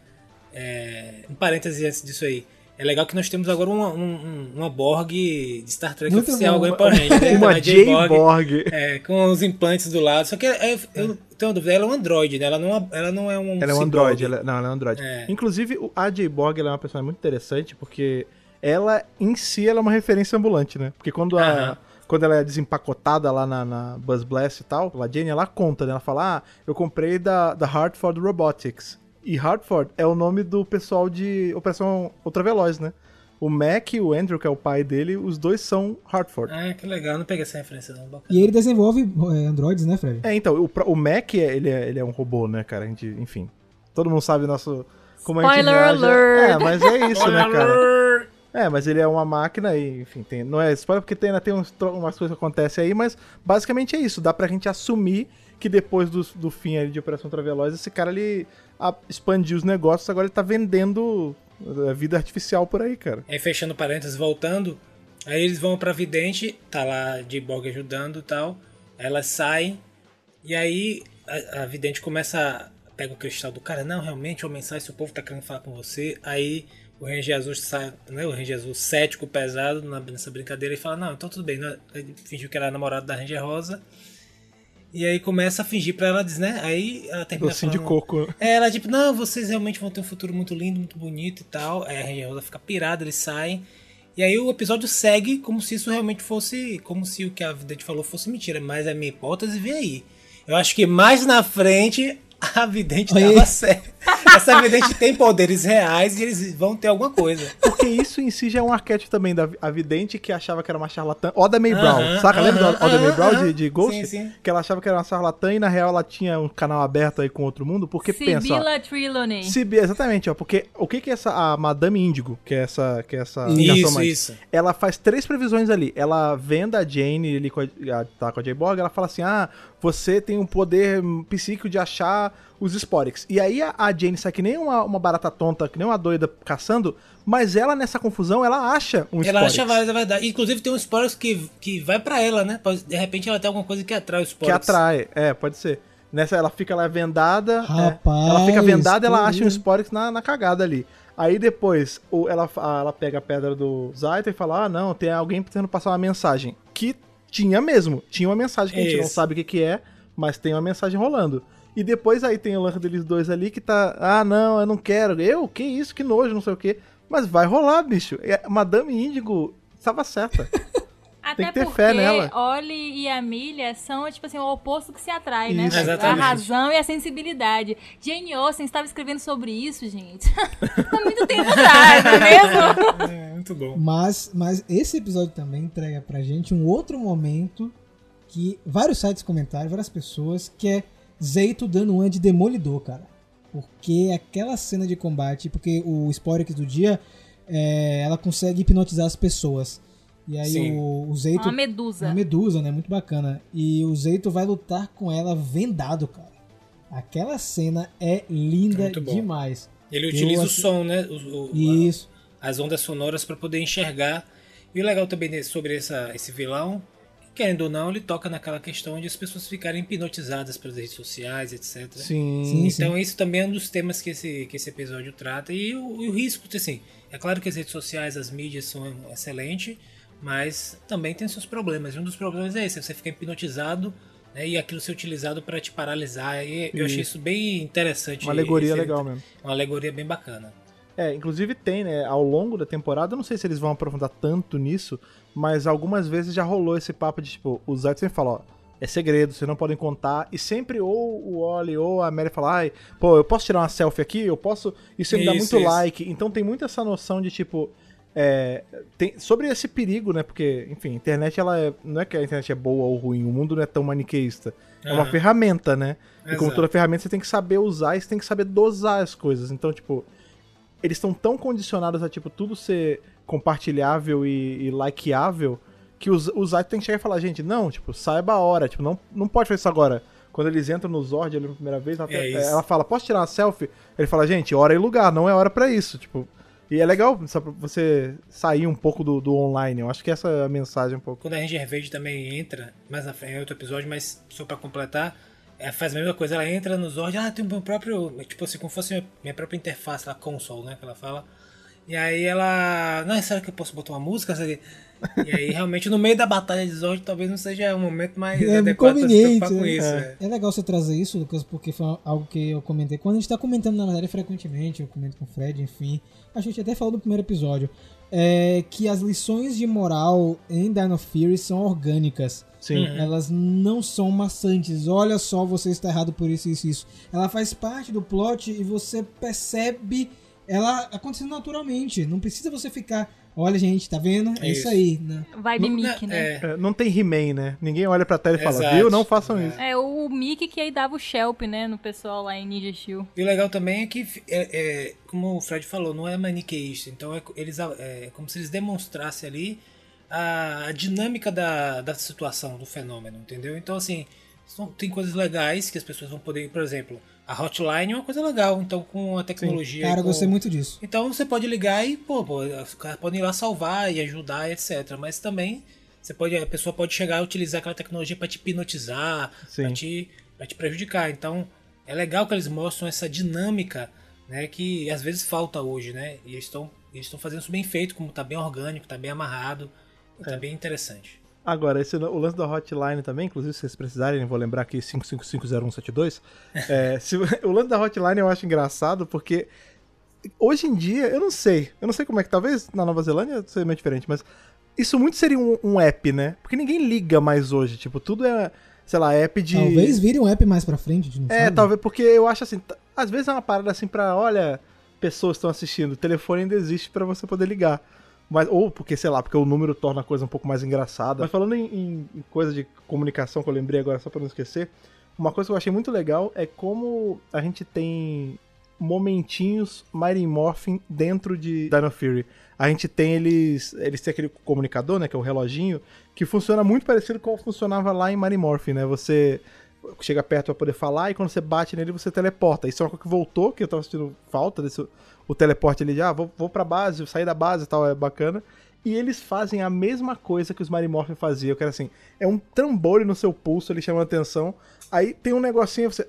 É, um parêntese antes disso aí. É legal que nós temos agora uma, um- um- uma Borg de Star Trek Muito oficial, agora Power Rangers, né? Uma a J-Borg. J-Borg. É, com os implantes do lado. Só que é- é- eu tenho uma dúvida, ela é um android, né? Ela não, é- ela não é um. Ela é um android. Ela, não, ela é um android. É. Inclusive, a J-Borg é uma personagem muito interessante porque ela, em si, ela é uma referência ambulante, né? Porque quando a, quando ela é desempacotada lá na, na Buzz Blast e tal, a Jane, ela conta, né? Ela fala, ah, eu comprei da, da Hartford Robotics. E Hartford é o nome do pessoal de Operação Ultraveloz, né? O Mac e o Andrew, que é o pai dele, os dois são Hartford. Ah, que legal, não peguei essa referência não. Bacana. E ele desenvolve é, androids, né, Fred? É, então, o, o Mac, é- ele é, ele é um robô, né, cara? A gente, enfim, todo mundo sabe nosso... Como a gente Spoiler reage a- alert! É, mas é isso, né, cara? Spoiler! É, mas ele é uma máquina e, enfim, tem, não é spoiler porque tem, ainda tem uns, umas coisas que acontecem aí, mas basicamente é isso. Dá pra gente assumir que depois do, do fim ali de Operação Traveloz, esse cara ele a- expandiu os negócios, agora ele tá vendendo é, vida artificial por aí, cara. Aí fechando parênteses, voltando, aí eles vão pra vidente, tá lá de Borg ajudando e tal. Elas saem, e aí a, a vidente começa. a- Pega o cristal do cara, não, realmente, uma mensagem, o povo tá querendo falar com você. Aí o Ranger Azul sai, né? O Ranger Azul cético, pesado nessa brincadeira e fala, não, então tudo bem, né? Ele fingiu que era namorado da Ranger Rosa. E aí começa a fingir pra ela, diz, né? Aí ela termina Docinho de falando- coco. é, ela tipo, não, vocês realmente vão ter um futuro muito lindo, muito bonito e tal. Aí a Ranger Rosa fica pirada, eles saem. E aí o episódio segue como se isso realmente fosse. Como se o que a Vidente falou fosse mentira. Mas a minha hipótese vem aí. Eu acho que mais na frente a Vidente Aí. tava certa. Essa Vidente tem poderes reais e eles vão ter alguma coisa. Porque isso em si já é um arquétipo também da a vidente que achava que era uma charlatã. Oda May Brown, Aham, saca? Lembra aham, da Oda May aham, Brown de, de Ghost? Sim, sim. Que ela achava que era uma charlatã e na real ela tinha um canal aberto aí com outro mundo. Porque pensa, ó, Sibila Trelawney. Sibi- exatamente, ó, porque o que que é essa a Madame Índigo, que é essa que é essa Isso, isso. Ela faz três previsões ali. Ela venda a Jane a- tá com a J-Borg, ela fala assim: "Ah, você tem um poder psíquico de achar os Sporix". E aí a, a Jane sai que nem uma, uma barata tonta, que nem uma doida caçando, mas ela nessa confusão, ela acha um Ela acha vários, é verdade. Inclusive tem um spoilers que, que vai pra ela, né? De repente ela tem alguma coisa que atrai os que spoilers. atrai. É, pode ser. Nessa ela fica lá vendada, é. Rapaz, ela fica vendada, ela que acha um. Sporix na, na cagada ali. Aí depois o, ela, ela pega a pedra do Zaita e fala: Ah, não, tem alguém tentando passar uma mensagem. Que tinha mesmo. Tinha uma mensagem que a gente não sabe o que, que é, mas tem uma mensagem rolando. E depois aí tem o lance deles dois ali que tá. Ah, não, eu não quero. Eu? Que isso? Que nojo, não sei o que. Mas vai rolar, bicho. É, Madame Índigo estava certa. Até que ter porque fé nela. Ollie e Amelia são, tipo assim, o oposto que se atrai, né? Isso. A Exatamente. razão e a sensibilidade. Jane Austen estava escrevendo sobre isso, gente. Há muito tempo atrás, não é mesmo? Muito bom. Mas, mas esse episódio também entrega pra gente um outro momento que vários sites comentaram, várias pessoas, que é Zeito dando uma de demolidor, cara. Porque aquela cena de combate, porque o Sporix do dia, é, ela consegue hipnotizar as pessoas. E aí Sim. o, o Zeito. Uma medusa. Uma medusa, né? Muito bacana. E o Zeito vai lutar com ela vendado, cara. Aquela cena é linda demais. Ele Eu utiliza o acho- som, né? O- o- Isso. As ondas sonoras para poder enxergar. E o legal também sobre essa, esse vilão, que, querendo ou não, ele toca naquela questão de as pessoas ficarem hipnotizadas pelas redes sociais, etc. Sim. Sim, sim. Então isso também é um dos temas que esse, que esse episódio trata. E o, e o risco, assim, é claro que as redes sociais, as mídias são excelentes, mas também tem seus problemas. E um dos problemas é esse, você fica hipnotizado né, e aquilo ser utilizado para te paralisar. E eu achei isso bem interessante. Uma alegoria legal mesmo. Uma alegoria bem bacana. É, inclusive tem, né, ao longo da temporada, eu não sei se eles vão aprofundar tanto nisso, mas algumas vezes já rolou esse papo de, tipo, o Zed sempre fala, ó, é segredo, vocês não podem contar, e sempre ou o Oli ou a Mary fala, ai, pô, eu posso tirar uma selfie aqui? Eu posso... Isso me dá muito isso. like, então tem muito essa noção de, tipo, é, tem, sobre esse perigo, né, porque, enfim, a internet, ela é, não é que a internet é boa ou ruim, o mundo não é tão maniqueísta, é uma ferramenta, né, e como Exato. toda ferramenta você tem que saber usar e você tem que saber dosar as coisas, então, tipo eles estão tão condicionados a, tipo, tudo ser compartilhável e, e likeável que os, os sites têm que chegar e falar, gente, não, tipo, saiba a hora, tipo, não, não pode fazer isso agora. Quando eles entram no Zord ali pela primeira vez, ela, É ela fala, posso tirar uma selfie? Ele fala, gente, hora e lugar, não é hora pra isso, tipo... E é legal só pra você sair um pouco do, do online, eu acho que essa é a mensagem um pouco. Quando a Ranger Verde também entra, mais na frente, em outro episódio, mas só pra completar, ela faz a mesma coisa, ela entra no Zord, ah, tem o meu próprio, tipo assim, como fosse minha, minha própria interface lá, console, né, que ela fala. E aí ela, não, será que eu posso botar uma música? E aí, realmente, no meio da batalha de Zord, talvez não seja o momento mais É adequado pra se conveniente, preocupar com é. isso. é. É legal você trazer isso, Lucas, porque foi algo que eu comentei. Quando a gente tá comentando, na verdade, frequentemente, eu comento com o Fred, enfim. A gente até falou do primeiro episódio. é que as lições de moral em Dino Fury são orgânicas. Sim. Elas não são maçantes. Olha só, você está errado por isso, isso, isso. Ela faz parte do plot e você percebe ela acontecendo naturalmente. Não precisa você ficar. Olha, gente, tá vendo? É isso, Isso. aí. né? Vibe Não- Mickey, né? é, É, Não tem He-Man, né? Ninguém olha pra tela e fala, Exato. viu? Não façam isso. É, o Mickey que aí dava o Shelp, né, no pessoal lá em Ninja Steel. E o legal também é que, é, é, como o Fred falou, não é maniqueísta. Então é, eles, é como se eles demonstrassem ali a, dinâmica da, da situação, do fenômeno, entendeu? Então, assim, são- tem coisas legais que as pessoas vão poder. Por exemplo, a hotline é uma coisa legal. Então, com a tecnologia. Cara, eu com- gostei muito disso. Então você pode ligar e, pô, pô, os caras podem ir lá salvar e ajudar, etc. Mas também você pode, a pessoa pode chegar a utilizar aquela tecnologia para te hipnotizar, Sim. para te, pra te prejudicar. Então é legal que eles mostram essa dinâmica, né, que às vezes falta hoje, né? E eles estão eles estão fazendo isso bem feito, como tá bem orgânico, tá bem amarrado, tá bem interessante. Agora, esse, o lance da hotline também, inclusive se vocês precisarem, vou lembrar aqui 5550172. é, se- o lance da hotline eu acho engraçado porque hoje em dia, eu não sei, eu não sei como é que, talvez na Nova Zelândia seja meio diferente, mas isso muito seria um, um app, né? Porque ninguém liga mais hoje, tipo, tudo é, sei lá, app de... Talvez vire um app mais pra frente, gente não É, sabe. talvez, porque eu acho assim, às vezes é uma parada assim pra, olha, pessoas estão assistindo, o telefone ainda existe pra você poder ligar. Mas, ou porque, sei lá, porque o número torna a coisa um pouco mais engraçada. Mas falando em, em- coisa de comunicação que eu lembrei agora, só pra não esquecer, uma coisa que eu achei muito legal é como a gente tem momentinhos Mighty Morphin dentro de Dino Fury. A gente tem eles. Eles têm aquele comunicador, né? Que é o reloginho, que funciona muito parecido com como funcionava lá em Mighty Morphin, né? Você chega perto pra poder falar e quando você bate nele você teleporta. Isso é uma coisa que voltou, que eu tava sentindo falta desse o teleporte ali de ah, vou, vou pra base, sair da base e tal, é bacana. E eles fazem a mesma coisa que os Morphin faziam, que era assim, é um trambolho no seu pulso, ele chama a atenção. Aí tem um negocinho, você.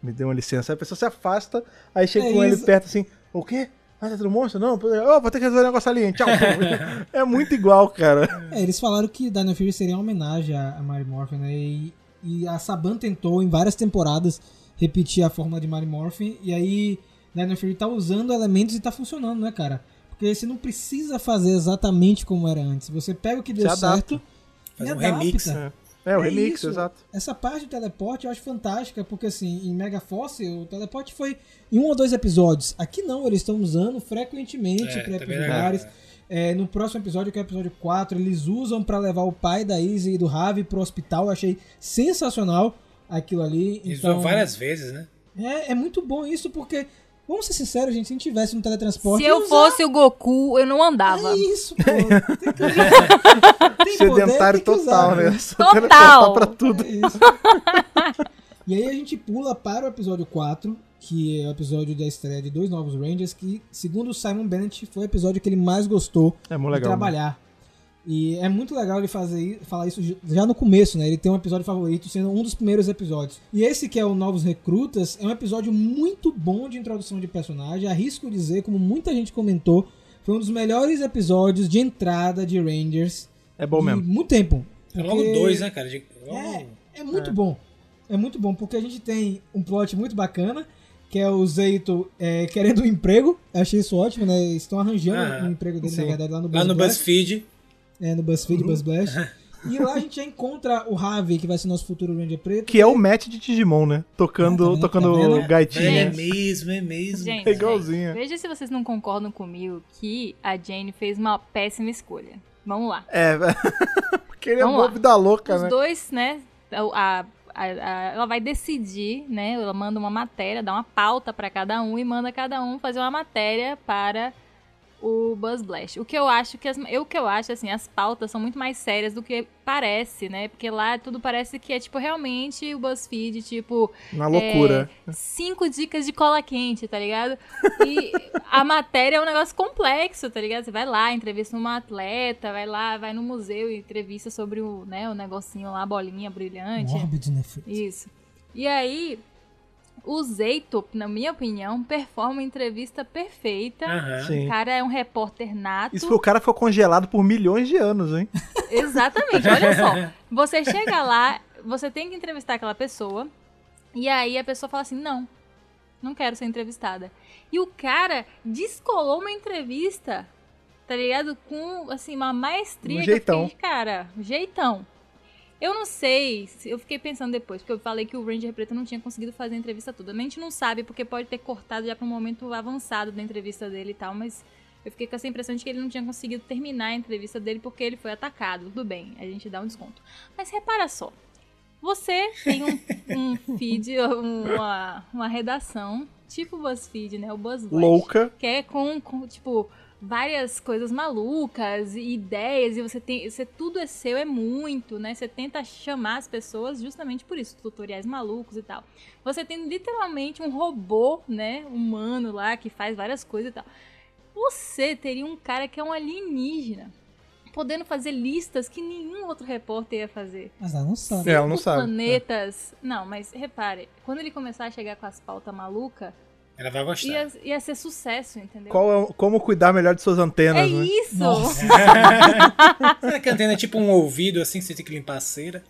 Me dê uma licença. Aí a pessoa se afasta, aí chega É com ele isso. perto assim, o quê? Ah, tá tudo monstro? Não, oh, vou ter que resolver um negócio ali? Tchau. é muito igual, cara. É, eles falaram que Dino Fury seria uma homenagem a, a Mary Morphin, né? E, e a Saban tentou em várias temporadas repetir a fórmula de Mary Morphin. E aí Dino Fury tá usando elementos e tá funcionando, né, cara? Porque você não precisa fazer exatamente como era antes. Você pega o que deu certo Faz e um adapta. remix, É, é o É remix, isso. exato. Essa parte do teleporte eu acho fantástica, porque assim, em Mega Force o teleporte foi em um ou dois episódios. Aqui não, eles estão usando frequentemente É, ir tá lugares. é. É, no próximo episódio, que é o episódio 4, eles usam pra levar o pai da Izzy e do Ravi pro hospital. Eu achei sensacional aquilo ali. Eles então, várias vezes, né? é, é muito bom isso, porque, vamos ser sinceros, gente, se a gente tivesse no teletransporte. Se eu usar- fosse o Goku, eu não andava. É isso, pô. Tem que usar. Tem poder, Sedentário tem que usar, total, né? Só Total. pra tudo. É isso. e aí a gente pula para o episódio 4, que é o episódio da estreia de dois novos Rangers, que, segundo o Simon Bennett, foi o episódio que ele mais gostou É muito de legal. trabalhar. E é muito legal ele fazer falar isso já no começo, né? Ele tem um episódio favorito sendo um dos primeiros episódios. E esse que é o Novos Recrutas é um episódio muito bom de introdução de personagem. Arrisco dizer, como muita gente comentou, foi um dos melhores episódios de entrada de Rangers É bom mesmo. muito tempo. É logo Porque- dois, né, cara? De- é, é muito bom. É muito bom, porque a gente tem um plot muito bacana, que é o Zeito é, querendo um emprego. Achei isso ótimo, né? Estão arranjando Ah, um emprego dele, sim. na verdade, lá no Lá no BuzzBlast. BuzzFeed. É, no BuzzFeed, BuzzBlast. E lá a gente já encontra o Ravi, que vai ser nosso futuro Ranger Preto. Que é o match de Digimon, né? Tocando, Ah, vendo? tocando Tá vendo? É gaitinha. mesmo, é mesmo. Gente, É igualzinha. veja se vocês não concordam comigo que a Jane fez uma péssima escolha. Vamos lá. É, porque ele é lá. vida louca, Os né? dois, né? A, a- ela vai decidir, né? Ela manda uma matéria, dá uma pauta pra cada um e manda cada um fazer uma matéria para o Buzz Blast. O que eu acho que as, eu que eu acho assim, as pautas são muito mais sérias do que parece, né? Porque lá tudo parece que é tipo realmente o BuzzFeed, tipo Na loucura. é, cinco dicas de cola quente, tá ligado? E a matéria é um negócio complexo, tá ligado? Você vai lá, entrevista uma atleta, vai lá, vai no museu e entrevista sobre o, né, o negocinho lá, a bolinha brilhante. Né? Isso. E aí, o Zeito, na minha opinião, performa uma entrevista perfeita. Sim. O cara é um repórter nato. Isso foi o cara ficou congelado por milhões de anos, hein? Exatamente, olha só. Você chega lá, você tem que entrevistar aquela pessoa, e aí a pessoa fala assim: não, não quero ser entrevistada. E o cara descolou uma entrevista tá ligado? Com, assim, uma maestria Um que eu jeitão. fiquei, cara, jeitão. Eu não sei, se- eu fiquei pensando depois, porque eu falei que o Ranger Preto não tinha conseguido fazer a entrevista toda. A gente não sabe, porque pode ter cortado já pra um momento avançado da entrevista dele e tal, mas eu fiquei com essa impressão de que ele não tinha conseguido terminar a entrevista dele porque ele foi atacado. Tudo bem, a gente dá um desconto. Mas repara só, você tem um, um feed, uma, uma redação, tipo BuzzFeed, né? O BuzzWatch Louca. que é com, com, tipo várias coisas malucas e ideias e você tem você tudo é seu é muito né? Você tenta chamar as pessoas justamente por isso tutoriais malucos e tal. Você tem literalmente um robô né humano lá que faz várias coisas e tal. Você teria um cara que é um alienígena podendo fazer listas que nenhum outro repórter ia fazer. Mas ela não sabe. É, ela não Cinco sabe. planetas. Não mas repare quando ele começar a chegar com as pautas malucas Ela vai gostar. ia, ia ser sucesso entendeu Qual é como cuidar melhor de suas é antenas, né? isso. Será que a antena é tipo um ouvido assim que você tem que limpar a cera?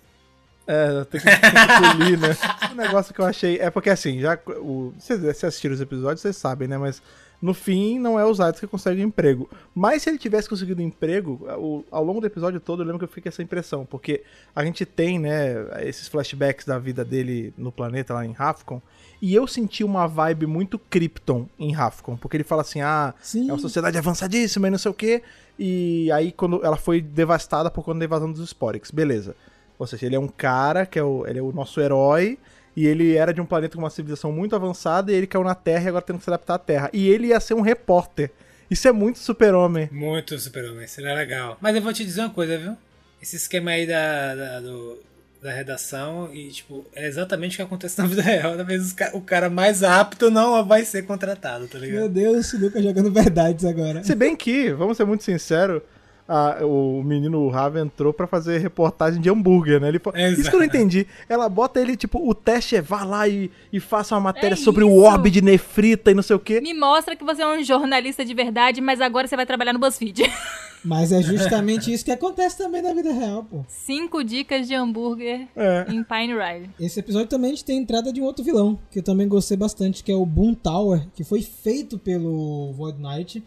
É, tem que, tem que polir, né? O negócio que eu achei. É porque assim, já. O, vocês, vocês assistiram os episódios, vocês sabem, né? Mas no fim, não é o Zaytos que consegue emprego. Mas se ele tivesse conseguido emprego, o- ao longo do episódio todo, eu lembro que eu fiquei com essa impressão. Porque a gente tem, né, esses flashbacks da vida dele no planeta lá em Rafcon. E eu senti uma vibe muito Krypton em Rafcon. Porque ele fala assim: ah, Sim. é uma sociedade avançadíssima e não sei o quê. E aí, quando ela foi devastada por conta da invasão dos Sporix. Beleza. Ou seja, ele é um cara que é o, ele é o nosso herói. E ele era de um planeta com uma civilização muito avançada. E ele caiu na Terra e agora tendo que se adaptar à Terra. E ele ia ser um repórter. Isso é muito super-homem. Muito super-homem, seria legal. Mas eu vou te dizer uma coisa, viu? Esse esquema aí da, da, do- da redação e, tipo, é exatamente o que acontece na vida real. Às vezes o cara mais apto não vai ser contratado, tá Meu ligado? Deus, o Lucas jogando verdades agora. Se bem que, vamos ser muito sinceros, a- o menino Raven entrou pra fazer reportagem de hambúrguer, né? Ele, fa- Exato. isso que eu não entendi. Ela bota ele, tipo, o teste é vá lá e, e faça uma matéria É sobre o isso. orbe de nefrita e não sei o quê. Me mostra que você é um jornalista de verdade, mas agora você vai trabalhar no BuzzFeed. Mas é justamente isso que acontece também na vida real, pô. Cinco dicas de hambúrguer É. em Pine Ridge. Esse episódio também a gente tem a entrada de um outro vilão, que eu também gostei bastante, que é o Boom Tower, que foi feito pelo Void Knight.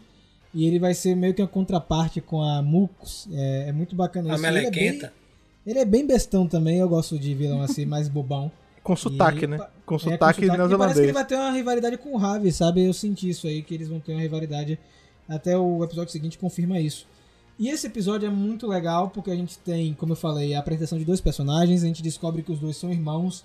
E ele vai ser meio que uma contraparte com a Mucus. É, é muito bacana A isso. Ele é, bem, melequenta. ele é bem bestão também, eu gosto de vilão assim, mais bobão. Com sotaque, E- né? pa- Com É, sotaque E parece que ele vai ter uma rivalidade com o Ravi, sabe? Eu senti isso aí, que eles vão ter uma rivalidade. Até o episódio seguinte confirma isso. E esse episódio é muito legal porque a gente tem, como eu falei, a apresentação de dois personagens. A gente descobre que os dois são irmãos.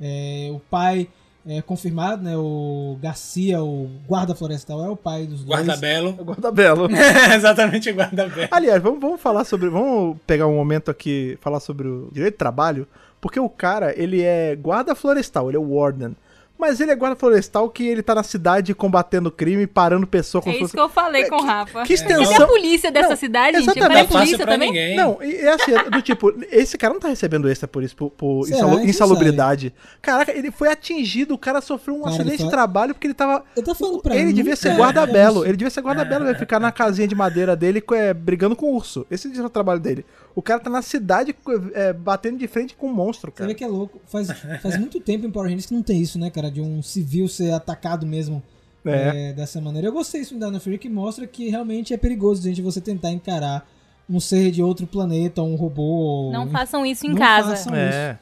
É, o pai é confirmado, né? O Garcia, o guarda florestal, é o pai dos dois. Guarda-belo. Guarda-belo. Exatamente, guarda-belo. Aliás, vamos, vamos falar sobre. Vamos pegar um momento aqui, falar sobre o direito de trabalho. Porque o cara, ele é guarda florestal, ele é o Warden. Mas ele é guarda florestal que ele tá na cidade combatendo crime, parando pessoa como É isso fosse- que eu falei É, com o que- Rafa. que extensão- Cadê a polícia dessa Não, cidade, gente? a Não é polícia também? ninguém. Não, e é assim, é do tipo, esse cara não tá recebendo extra por isso, por, por Será? Quem insalubridade. Caraca, ele foi atingido, o cara sofreu um Cara, ele acidente foi- de trabalho porque ele tava. Eu tô falando pra Ele mim, devia ser guarda-belo. é Ele devia ser guarda-belo, vai ficar na casinha de madeira dele é, brigando com o urso. Esse é o trabalho dele. O cara tá na cidade é, batendo de frente com um monstro, Você cara. vê que é louco. Faz, faz muito tempo em Power Rangers que não tem isso, né, cara? De um civil ser atacado mesmo É. é, dessa maneira. Eu gostei disso em Dino Fury, que mostra que realmente é perigoso, gente, você tentar encarar um ser de outro planeta, um robô. Não um- façam isso em Não casa. façam É.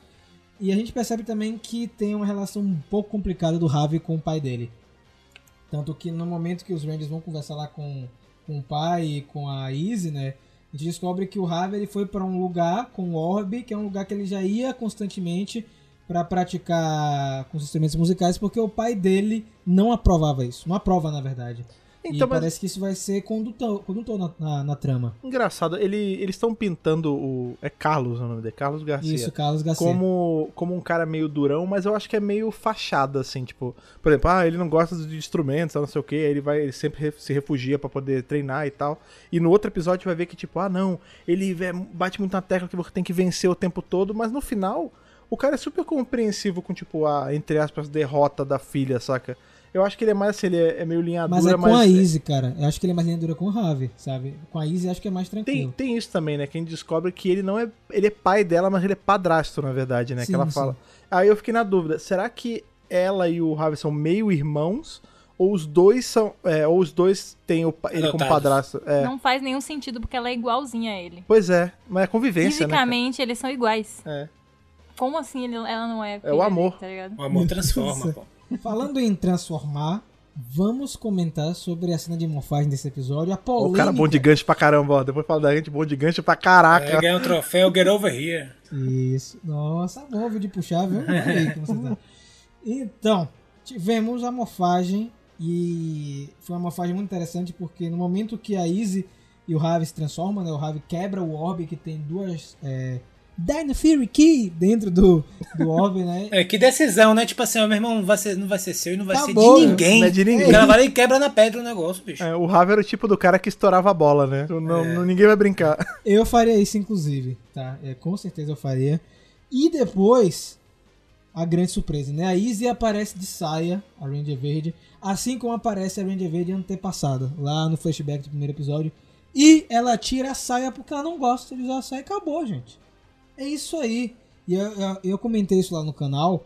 E a gente percebe também que tem uma relação um pouco complicada do Ravi com o pai dele. Tanto que no momento que os Rangers vão conversar lá com, com o pai e com a Izzy, né? A gente descobre que o Ravi ele foi para um lugar com o Orb, que é um lugar que ele já ia constantemente para praticar com os instrumentos musicais, porque o pai dele não aprovava isso. Não aprova, na verdade. Então, e mas- parece que isso vai ser condutor, condutor na, na, na trama. Engraçado, ele, eles estão pintando o. É Carlos o nome dele, Carlos Garcia. Isso, Carlos Garcia. como, como um cara meio durão, mas eu acho que é meio fachada, assim, tipo, por exemplo, ah, ele não gosta de instrumentos, não sei o que, aí ele vai, ele sempre re- se refugia pra poder treinar e tal. E no outro episódio vai ver que, tipo, ah, não, ele bate muito na tecla que você tem que vencer o tempo todo, mas no final, o cara é super compreensivo com, tipo, a, entre aspas, derrota da filha, saca? Eu acho que ele é mais assim, ele é, é meio linha Mas dura, é com a Izzy, cara. Eu acho que ele é mais linha dura com o Ravi, sabe? Com a Izzy eu acho que é mais Tem, tranquilo. tem isso também, né? Que a gente descobre que ele não é. Ele é pai dela, mas ele é padrasto, na verdade, né? Sim, que ela sim. fala. Aí eu fiquei na dúvida: será que ela e o Ravi são meio irmãos? ou os dois são. É, ou os dois têm o, ele como padrasto. É. Não faz nenhum sentido porque ela é igualzinha a ele. Pois é, mas é convivência, né? cara? Fisicamente, eles são iguais. É. Como assim ele- ela não é? o filha amor. dele, tá ligado? O amor transforma, pô. Falando em transformar, vamos comentar sobre a cena de morfagem desse episódio. A polêmica. O cara bom de gancho pra caramba, ó. Depois fala da gente bom de gancho pra caraca. É, ganhar um troféu, get over here. Isso. Nossa, vídeo de puxar, viu? Aí como você tá. Então, tivemos a morfagem e foi uma morfagem muito interessante porque no momento que a Izzy e o Ravi se transformam, né? O Ravi quebra o orbe que tem duas é, Dino Fury Key dentro do, do orbe, né? É, que decisão, né? Tipo assim, ó, meu irmão, não vai ser, não vai ser seu e não vai Acabou, ser de ninguém. não é de ninguém. O cara vai lá e quebra na pedra o negócio, bicho. É, o Ravi era o tipo do cara que estourava a bola, né? Não, É. não- ninguém vai brincar. Eu faria isso, inclusive, tá? É, com certeza eu faria. E depois, a grande surpresa, né? A Izzy aparece de saia, a Ranger Verde, assim como aparece a Ranger Verde antepassada, lá no flashback do primeiro episódio. E ela tira a saia porque ela não gosta de usar a saia e acabou, gente. É isso aí. E eu, eu, eu comentei isso lá no canal.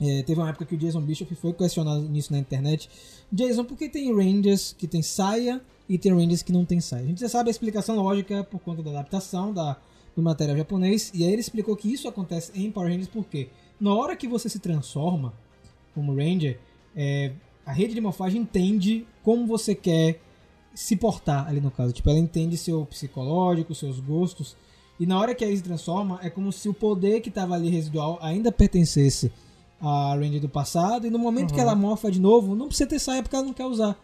É, teve uma época que o Jason Bishop foi questionado nisso na internet. Jason, por que tem Rangers que tem saia e tem Rangers que não tem saia? A gente já sabe a explicação lógica por conta da adaptação da, do material japonês. E aí ele explicou que isso acontece em Power Rangers porque na hora que você se transforma como Ranger, é, a rede de morfagem entende como você quer se portar ali no caso. Tipo, ela entende seu psicológico, seus gostos. E na hora que a Izzy transforma, é como se o poder que estava ali residual ainda pertencesse a Ranger do passado. E no momento que ela morfa de novo, não precisa ter saia porque ela não quer usar.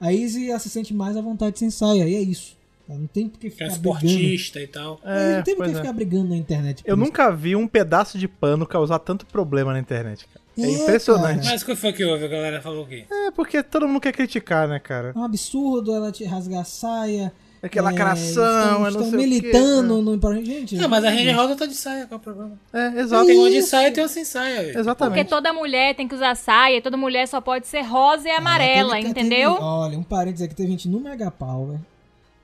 A Izzy ela se sente mais à vontade sem saia. E é isso. Ela não tem por que ficar brigando. Transportista e tal. É, não tem por pois que é. ficar brigando na internet. Eu isso. nunca vi um pedaço de pano causar tanto problema na internet, cara. É, É, impressionante. Mas o que foi que houve? A galera falou o quê? É, porque todo mundo quer criticar, né, cara? É um absurdo ela te rasgar a saia. É que lacração, estão, é não estão sei o quê, militando no Rangers. Gente, Não, mas a Ranger Rosa tá de saia, qual é o problema? É, exato. Tem uma de saia e tem uma sem saia. velho. Porque Exatamente. toda mulher tem que usar saia, toda mulher só pode ser rosa e amarela, Teve- teve- entendeu? olha, um parênteses aqui, teve gente no Mega Power.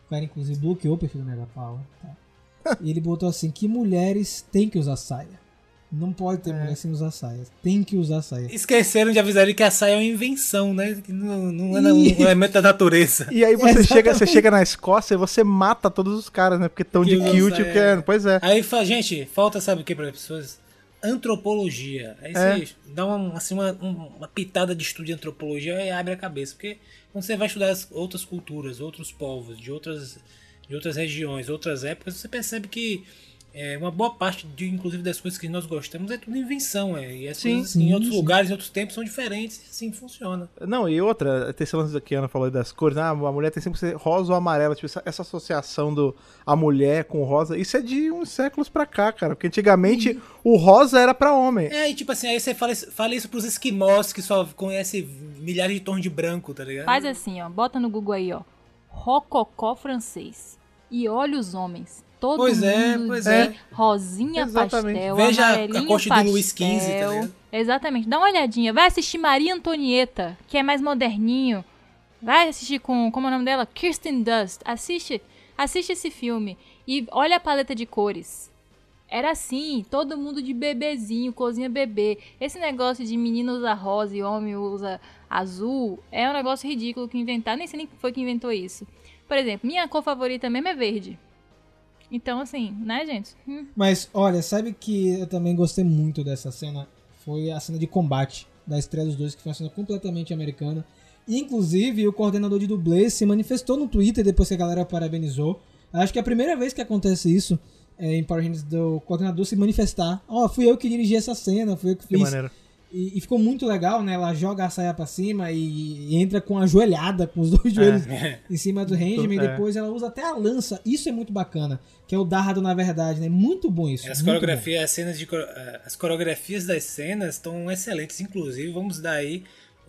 O cara, inclusive, bloqueou o perfil do Mega Power. tá? E ele botou assim: que mulheres têm que usar saia. Não pode É. ter mulher sem usar saia. Tem que usar saia. Esqueceram de avisar ele que a saia é uma invenção, né? Que não, não é um elemento da natureza. E aí você chega, você chega na Escócia e você mata todos os caras, né? Porque estão de cute, é. porque é, pois é. Aí fala, gente, falta sabe o que para as pessoas? Antropologia. Aí É. você dá uma, assim, uma, um- uma pitada de estudo de antropologia e abre a cabeça. Porque quando você vai estudar as outras culturas, outros povos, de outras, de outras regiões, outras épocas, você percebe que é, uma boa parte, de, inclusive, das coisas que nós gostamos é tudo invenção. É, e as Sim. coisas Sim, em outros sim. lugares, em outros tempos, são diferentes e assim funciona. Não, e outra, tem esse lance que a Ana falou das cores, ah, a mulher tem sempre que ser rosa ou amarela, tipo, essa, essa associação do a mulher com o rosa, isso é de uns séculos pra cá, cara, porque antigamente o rosa era pra homem. É, e tipo assim, aí você fala, isso- fala isso pros esquimós que só conhecem milhares de tons de branco, tá ligado? Faz assim, ó. Bota no Google aí, ó. Rococó francês. E olha os homens. Todo Pois é, pois de é. rosinha Exatamente. pastel, Veja a amarelinho corte de pastel. Luiz XV, tá ligado? Exatamente. Dá uma olhadinha. Vai assistir Maria Antonieta, que é mais moderninho. Vai assistir com, como é o nome dela? Kirsten Dust. Assiste, assiste esse filme e olha a paleta de cores. Era assim, todo mundo de bebezinho, cozinha bebê. Esse negócio de menino usa rosa e homem usa azul é um negócio ridículo que inventaram. Nem sei nem quem foi que inventou isso. Por exemplo, minha cor favorita mesmo é verde. Então, assim, né, gente? Hum. Mas olha, sabe que eu também gostei muito dessa cena? Foi a cena de combate da estreia dos dois, que foi uma cena completamente americana. E, inclusive, o coordenador de dublês se manifestou no Twitter depois que a galera parabenizou. Acho que é a primeira vez que acontece isso é, em Power Rangers do coordenador se manifestar. Ó, fui eu que dirigi essa cena, fui eu que Que fiz. maneiro. E, e ficou muito legal, né? Ela joga a saia pra cima e, e entra com a joelhada, com os dois joelhos em cima do Rangeman. E É. depois ela usa até a lança. Isso é muito bacana. Que é o Dardo, na verdade, né? Muito bom isso. As coreografias, as cenas de eh, as coreografias das cenas estão excelentes, inclusive vamos dar aí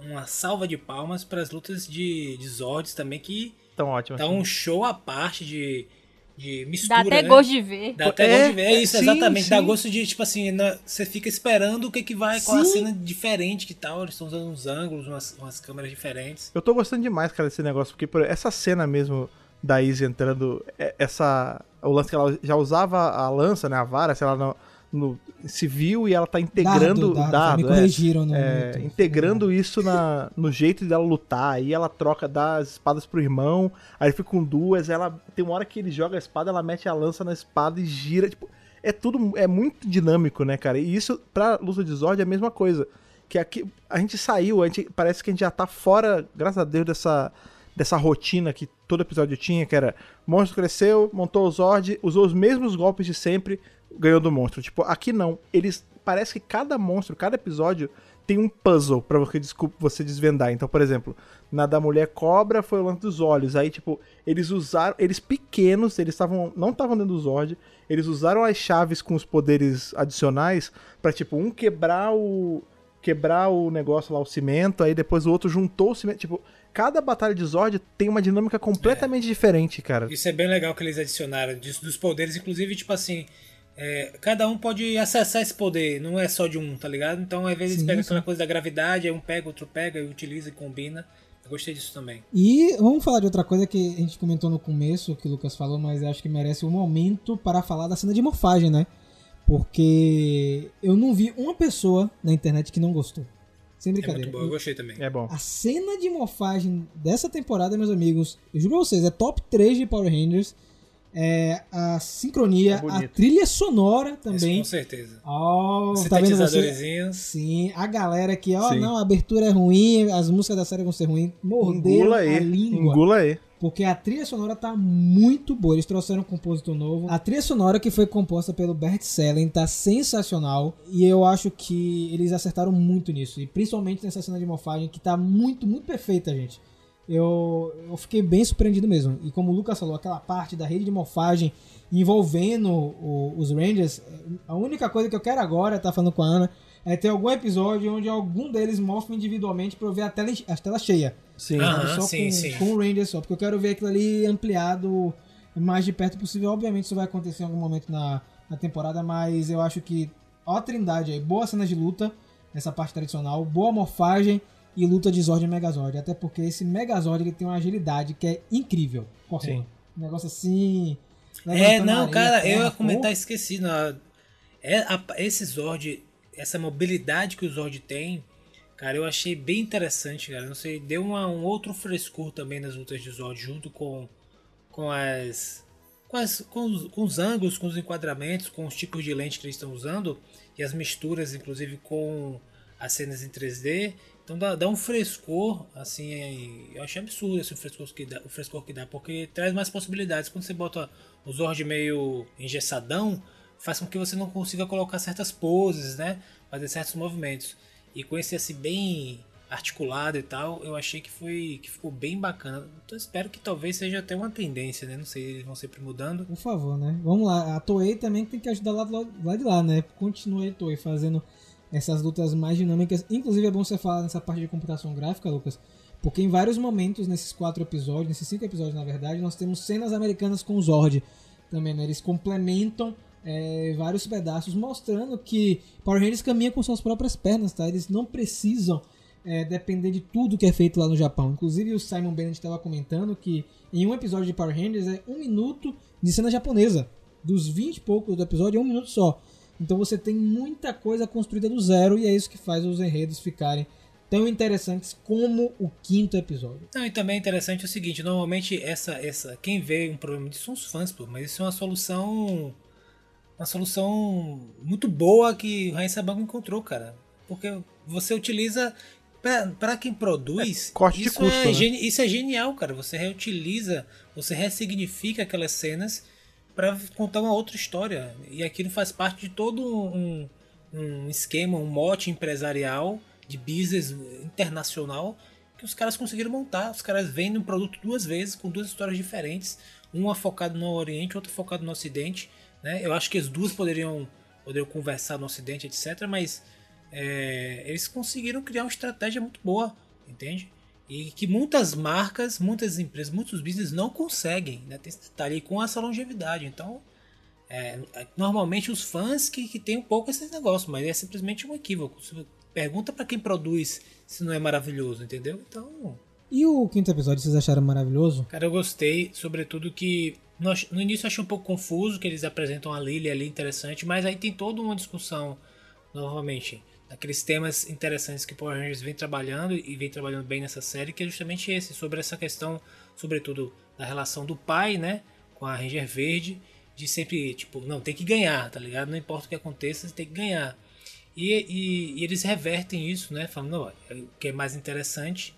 uma salva de palmas para as lutas de, de Zords também que Tão ótimo. tá um show à parte de, de mistura, Dá até né? gosto de ver. Dá até É, gosto de ver, é isso, sim, exatamente. Dá sim. gosto de, tipo assim, na- você fica esperando o que, que vai, qual a cena diferente que tal. Eles estão usando uns ângulos, umas, umas câmeras diferentes. Eu tô gostando demais, cara, desse negócio, porque por essa cena mesmo da Izzy entrando, é- essa. O lance que ela já usava a lança, né? A vara, sei lá, no- no civil e ela tá integrando dardo, dado, me é. no É, integrando isso na, no jeito dela lutar. Aí ela troca, dá as espadas pro irmão, aí ele fica com duas, ela tem uma hora que ele joga a espada, ela mete a lança na espada e gira, tipo, é tudo é muito dinâmico, né, cara? E isso pra luta de Zord é a mesma coisa. Que aqui a gente saiu, a gente, parece que a gente já tá fora, graças a Deus, dessa dessa rotina que todo episódio tinha, que era monstro cresceu, montou o Zord, usou os mesmos golpes de sempre, ganhou do monstro. Tipo, aqui não. Eles parece que cada monstro, cada episódio tem um puzzle pra você, você desvendar. Então, por exemplo, na da mulher cobra foi o lance dos olhos. Aí, tipo, eles usaram, eles pequenos, eles estavam não estavam dentro do Zord, eles usaram as chaves com os poderes adicionais pra tipo um quebrar o quebrar o negócio lá o cimento, aí depois o outro juntou o cimento, tipo, cada batalha de Zord tem uma dinâmica completamente diferente, cara. Isso é bem legal que eles adicionaram disso, dos poderes, inclusive, tipo assim, é, cada um pode acessar esse poder, não é só de um, tá ligado? Então, às vezes, Sim, pega aquela coisa da gravidade, aí um pega, outro pega, e utiliza e combina. Eu gostei disso também. E vamos falar de outra coisa que a gente comentou no começo, que o Lucas falou, mas acho que merece um momento para falar da cena de morfagem, né? Porque eu não vi uma pessoa na internet que não gostou. Sem É brincadeira. muito bom, eu gostei também. É bom. A cena de morfagem dessa temporada, meus amigos, eu juro pra vocês, é top 3 de Power Rangers. É, a sincronia, É a trilha sonora Isso, também. com certeza. Ó, tá vendo você? Sim, a galera que, ó, Sim. não, a abertura é ruim, as músicas da série vão ser ruins, morderam Engula a aí, língua. engula aí. Porque a trilha sonora tá muito boa. Eles trouxeram um compositor novo. A trilha sonora que foi composta pelo Bert Sellen tá sensacional. E eu acho que eles acertaram muito nisso. E principalmente nessa cena de morfagem que tá muito, muito perfeita, gente. Eu, eu fiquei bem surpreendido mesmo. E como o Lucas falou, aquela parte da rede de morfagem envolvendo o- os Rangers, a única coisa que eu quero agora, tá falando com a Ana, é ter algum episódio onde algum deles morfe individualmente pra eu ver a tela, a tela cheia. Sim. Ah. Sabe? Só sim, com, sim. com o Ranger só, porque eu quero ver aquilo ali ampliado o mais de perto possível. Obviamente isso vai acontecer em algum momento na, na temporada, mas eu acho que ó a trindade aí, boa cena de luta, essa parte tradicional, boa morfagem e luta de Zord e Megazord. Até porque esse Megazord ele tem uma agilidade que é incrível. Correndo. Sim. Um negócio assim. É, não, areia, cara, eu ia comentar, esqueci. Não, é, a- esse Zord, essa mobilidade que o Zord tem, cara, eu achei bem interessante, cara. Não sei, deu uma- um outro frescor também nas lutas de Zord, junto com, com as. Com, as- com os, com os ângulos, com os enquadramentos, com os tipos de lente que eles estão usando e as misturas, inclusive com as cenas em 3D. Então dá, dá um frescor, assim, é- eu achei absurdo esse frescor que dá, o frescor que dá, porque traz mais possibilidades. Quando você bota o Zord meio engessadão, faz com que você não consiga colocar certas poses, né? Fazer certos movimentos. E com esse assim bem articulado e tal, eu achei que foi que ficou bem bacana. Então espero que talvez seja até uma tendência, né? Não sei, eles vão sempre mudando. Por favor, né? Vamos lá. A Toei também tem que ajudar lá, lá, de lá, né? Continue aí, Toei, fazendo essas lutas mais dinâmicas. Inclusive é bom você falar nessa parte de computação gráfica, Lucas, porque em vários momentos nesses quatro episódios, nesses cinco episódios na verdade, nós temos cenas americanas com Zord também, né? Eles complementam é, vários pedaços, mostrando que Power Rangers caminha com suas próprias pernas, tá? Eles não precisam é, depender de tudo que é feito lá no Japão. Inclusive o Simon Bennett estava comentando que em um episódio de Power Rangers é um minuto de cena japonesa. Dos 20 e poucos do episódio é um minuto só. Então você tem muita coisa construída do zero e é isso que faz os enredos ficarem tão interessantes como o quinto episódio. Não, e também é interessante o seguinte, normalmente essa, essa, quem vê um problema disso são os fãs, pô, mas isso é uma solução, uma solução muito boa que o Rain Sabango encontrou, cara. Porque você utiliza, pra quem produz, É, corte de isso, custo, é né? isso é genial, cara. Você reutiliza, você ressignifica aquelas cenas pra contar uma outra história. E aquilo faz parte de todo um, um esquema, um mote empresarial de business internacional que os caras conseguiram montar. Os caras vendem um produto duas vezes, com duas histórias diferentes. Uma focada no Oriente, outra focada no Ocidente. Né? Eu acho que as duas poderiam, poderiam conversar no Ocidente, etc. Mas é, eles conseguiram criar uma estratégia muito boa, entende? E que muitas marcas, muitas empresas, muitos business não conseguem. Né? Tem esse detalhe com essa longevidade. Então, é, normalmente os fãs que, que tem um pouco esse negócio, mas é simplesmente um equívoco. Pergunta pra quem produz se não é maravilhoso, entendeu? Então, E o quinto episódio vocês acharam maravilhoso? cara, eu gostei, sobretudo que No, no início eu achei um pouco confuso que eles apresentam a Lily ali interessante, mas aí tem toda uma discussão, novamente, daqueles temas interessantes que Power Rangers vem trabalhando e vem trabalhando bem nessa série, que é justamente esse, sobre essa questão, sobretudo, da relação do pai, né, com a Ranger Verde, de sempre, tipo, não, tem que ganhar, tá ligado? Não importa o que aconteça, tem que ganhar. E, e, e eles revertem isso, né, falando, não, o que é mais interessante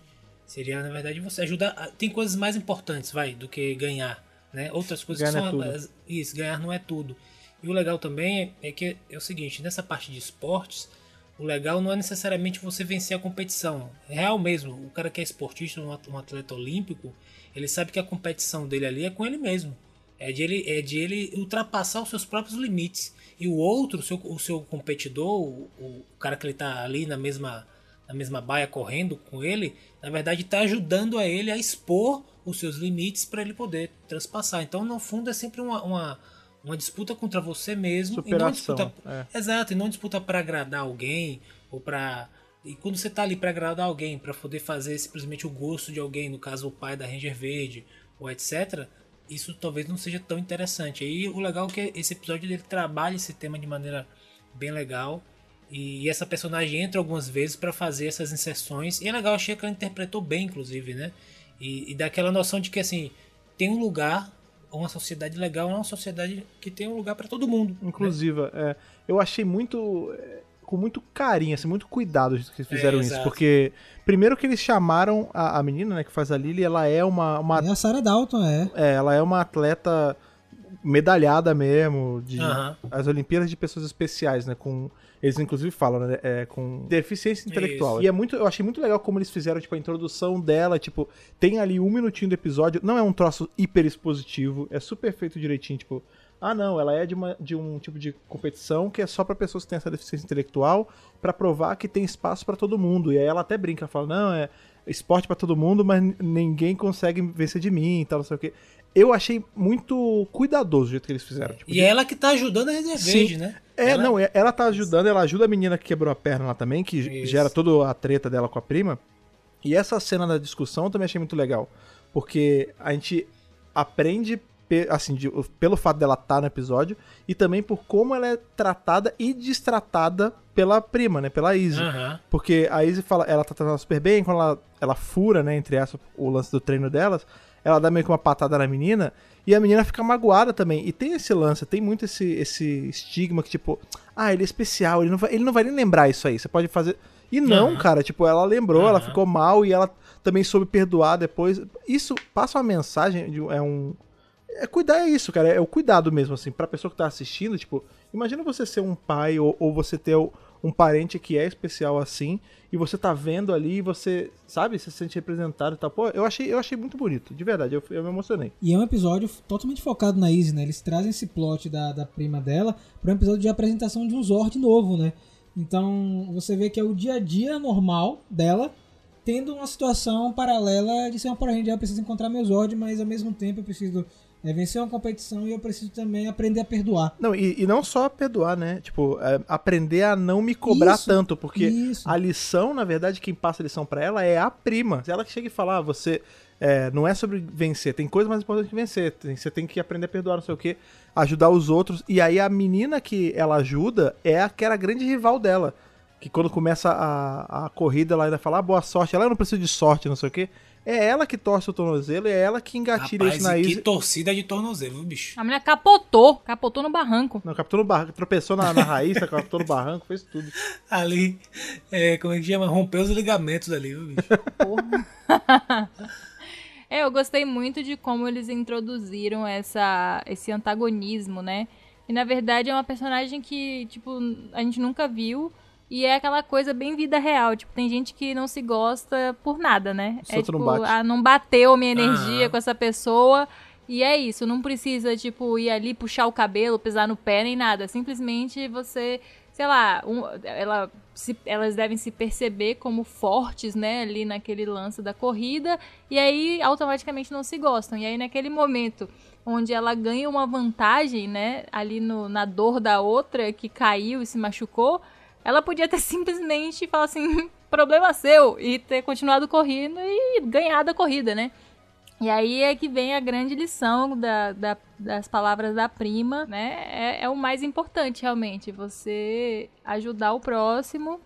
seria, na verdade, você ajudar. a- Tem coisas mais importantes, vai, do que ganhar, né? Outras coisas Ganhar que não são é isso, ganhar não é tudo. E o legal também é, é que é o seguinte, nessa parte de esportes, o legal não é necessariamente você vencer a competição. É real mesmo, o cara que é esportista, um at- atleta olímpico, ele sabe que a competição dele ali é com ele mesmo. É de ele, é de ele ultrapassar os seus próprios limites. E o outro, o seu, o seu competidor, o, o cara que ele tá ali na mesma, na mesma baia correndo com ele, na verdade está ajudando a ele a expor os seus limites para ele poder transpassar. Então, no fundo, é sempre uma, uma, uma disputa contra você mesmo. e não Superação, disputa, é. Exato, e não disputa para agradar alguém ou para e quando você tá ali para agradar alguém, para poder fazer simplesmente o gosto de alguém, no caso o pai da Ranger Verde ou etc, isso talvez não seja tão interessante. Aí o legal é que esse episódio ele trabalha esse tema de maneira bem legal. E essa personagem entra algumas vezes para fazer essas inserções. E é legal, achei que ela interpretou bem, inclusive, né? E, e dá aquela noção de que assim, tem um lugar, uma sociedade legal, é uma sociedade que tem um lugar para todo mundo. né? Inclusiva, é, eu achei muito. é, com muito carinho, assim, muito cuidado que eles fizeram É, isso. Porque, primeiro que eles chamaram a, a menina, né, que faz a Lily, ela é uma. uma É a Sarah Dalton, é. é, ela é uma atleta medalhada mesmo, de Aham. as Olimpíadas de pessoas especiais, né? Com eles inclusive falam, né? É, com deficiência intelectual. Isso. E é muito, eu achei muito legal como eles fizeram tipo a introdução dela, tipo tem ali um minutinho do episódio, não é um troço hiper expositivo, é super feito direitinho, tipo ah não, ela é de, uma, de um tipo de competição que é só pra pessoas que têm essa deficiência intelectual pra provar que tem espaço pra todo mundo. E aí ela até brinca, fala não é esporte pra todo mundo, mas ninguém consegue vencer de mim e tal, não sei o quê. Eu achei muito cuidadoso o jeito que eles fizeram. Tipo, E é ela que tá ajudando a Sim. Verde, né? é, Ela- não, é- ela tá ajudando, ela ajuda a menina que quebrou a perna lá também, que Isso. gera toda a treta dela com a prima. E essa cena da discussão eu também achei muito legal. Porque a gente aprende, assim, de- pelo fato dela estar no episódio, e também por como ela é tratada e destratada pela prima, né? Pela Izzy. Aham. Porque a Izzy fala, ela tá tratando super bem, quando ela, ela fura, né, entre essa, o lance do treino delas, ela dá meio que uma patada na menina, e a menina fica magoada também. E tem esse lance, tem muito esse, esse estigma que, tipo, ah, ele é especial, ele não vai, ele não vai nem lembrar isso aí, você pode fazer. E não, Aham. cara, tipo, ela lembrou, ela Aham. ficou mal e ela também soube perdoar depois. Isso passa uma mensagem, de, é um. É cuidar, é isso, cara. É o cuidado mesmo, assim, pra pessoa que tá assistindo, tipo, imagina você ser um pai ou, ou você ter o- um parente que é especial assim, e você tá vendo ali você, sabe, se sente representado e tal. Pô, eu achei, eu achei muito bonito, de verdade, eu, eu me emocionei. E é um episódio totalmente focado na Izzy, né? Eles trazem esse plot da, da prima dela para um episódio de apresentação de um Zord novo, né? Então você vê que é o dia a dia normal dela, tendo uma situação paralela de ser uma Power Ranger. Eu preciso encontrar meu Zord, mas ao mesmo tempo eu preciso é, vencer uma competição e eu preciso também aprender a perdoar. Não, e, e não só perdoar, né? Tipo, é, aprender a não me cobrar Isso, tanto, porque isso. a lição, na verdade, quem passa a lição pra ela é a prima. Ela que chega e fala, ah, você é, não é sobre vencer, tem coisa mais importante que vencer. Tem- você tem que aprender a perdoar, não sei o quê, ajudar os outros. E aí a menina que ela ajuda é a que era a grande rival dela. Que quando começa a, a corrida, ela ainda fala, ah, boa sorte. Ela não precisa de sorte, não sei o quê. É ela que torce o tornozelo, é ela que engatilha Rapaz, isso na e que torcida de tornozelo, viu, bicho? A mulher capotou, capotou no barranco. Não, captou no barranco, tropeçou na, na raiz, captou no barranco, fez tudo. Ali, é, como é que chama? Rompeu os ligamentos ali, viu, bicho? É, eu gostei muito de como eles introduziram essa, esse antagonismo, né? E na verdade é uma personagem que, tipo, a gente nunca viu. E é aquela coisa bem vida real. Tipo, tem gente que não se gosta por nada, né? É tipo, não bate. ah, não bateu minha energia com essa pessoa. E é isso, não precisa, tipo, ir ali puxar o cabelo, pisar no pé, nem nada. Simplesmente você, sei lá, um- ela, se- elas devem se perceber como fortes, né, ali naquele lance da corrida, e aí automaticamente não se gostam. E aí naquele momento onde ela ganha uma vantagem, né, ali no, na dor da outra que caiu e se machucou, ela podia ter simplesmente falado assim, problema seu, e ter continuado correndo e ganhado a corrida, né? E aí é que vem a grande lição da, da- das palavras da prima, né? É, é o mais importante, realmente. Você ajudar o próximo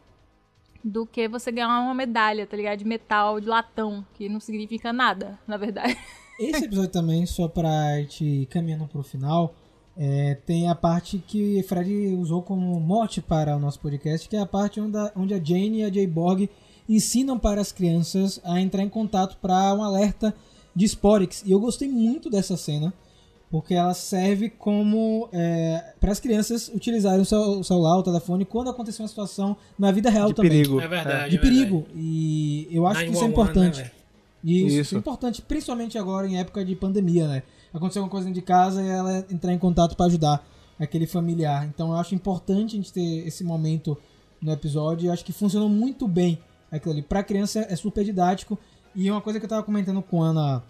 do que você ganhar uma medalha, tá ligado? De metal, de latão, que não significa nada, na verdade. Esse episódio também, só pra ir caminhando pro final, é, tem a parte que Fred usou como mote para o nosso podcast, que é a parte onde a, onde a Jane e a Jay Borg ensinam para as crianças a entrar em contato para um alerta de Sporix. E eu gostei muito dessa cena, porque ela serve como é, para as crianças utilizarem o, cel- o celular, o telefone, quando acontecer uma situação na vida real De também. perigo. É verdade. De é verdade. perigo. E eu acho que isso é 911, importante. né, Isso. isso é importante, principalmente agora em época de pandemia, né? Aconteceu alguma coisa dentro de casa e ela entrar em contato para ajudar aquele familiar. Então eu acho importante a gente ter esse momento no episódio eu acho que funcionou muito bem aquilo ali. Pra criança é super didático e uma coisa que eu tava comentando com a Ana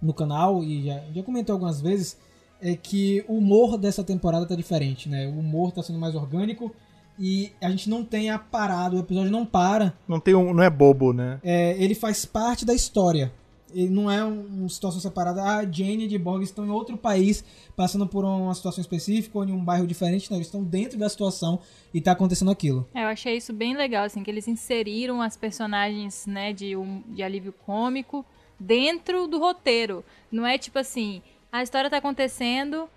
no canal e já, já comentou algumas vezes é que o humor dessa temporada tá diferente, né? O humor tá sendo mais orgânico e a gente não tem a parada, o episódio não para Não, tem um, não é bobo, né? é, ele faz parte da história. Ele não é um- uma situação separada. Ah, Jane e de Borg estão em outro país, passando por uma situação específica ou em um bairro diferente. Não, eles estão dentro da situação e tá acontecendo aquilo. É, eu achei isso bem legal, assim, que eles inseriram as personagens, né, de, um, de alívio cômico dentro do roteiro. Não é tipo assim, a história tá acontecendo,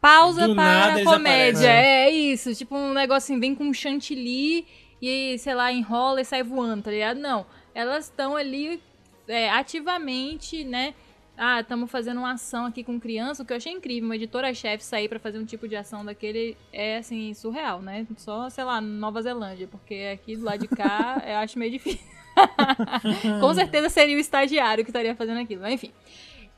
pausa Do para nada a comédia. aparecem. É isso, tipo um negócio assim, vem com um chantilly e, sei lá, enrola e sai voando, tá ligado? Não, elas estão ali é, ativamente, né, ah, estamos fazendo uma ação aqui com criança, o que eu achei incrível, uma editora-chefe sair pra fazer um tipo de ação daquele é, assim, surreal, né? Só, sei lá, Nova Zelândia, porque aqui do lado de cá eu acho meio difícil. com certeza seria o estagiário que estaria fazendo aquilo, mas enfim.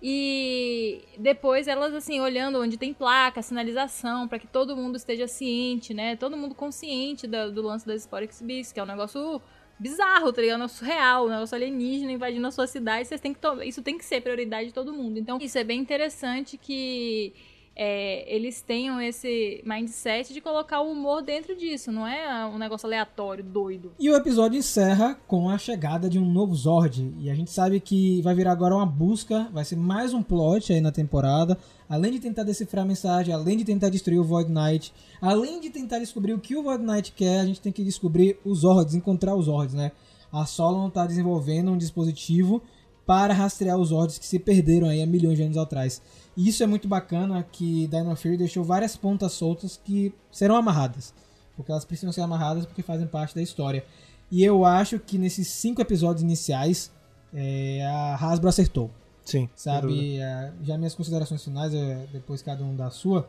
E depois elas, assim, olhando onde tem placa, sinalização, pra que todo mundo esteja ciente, né? Todo mundo consciente da- do, lance das Sporix Beasts, que é um negócio bizarro, tá ligado? Um negócio surreal, um negócio alienígena invadindo a sua cidade. Vocês têm que Isso tem que ser prioridade de todo mundo. Então, isso é bem interessante que é, eles tenham esse mindset de colocar o humor dentro disso, não é um negócio aleatório, doido. E o episódio encerra com a chegada de um novo Zord. E a gente sabe que vai virar agora uma busca, vai ser mais um plot aí na temporada. Além de tentar decifrar a mensagem, além de tentar destruir o Void Knight, além de tentar descobrir o que o Void Knight quer, a gente tem que descobrir os Zords, encontrar os Zords, né? A Solon está desenvolvendo um dispositivo para rastrear os Zords que se perderam aí há milhões de anos atrás. E isso é muito bacana que Dino Fury deixou várias pontas soltas que serão amarradas. Porque elas precisam ser amarradas porque fazem parte da história. E eu acho que nesses cinco episódios iniciais, é, a Hasbro acertou. Sim. Sabe? É, já minhas considerações finais, é, depois cada um da sua.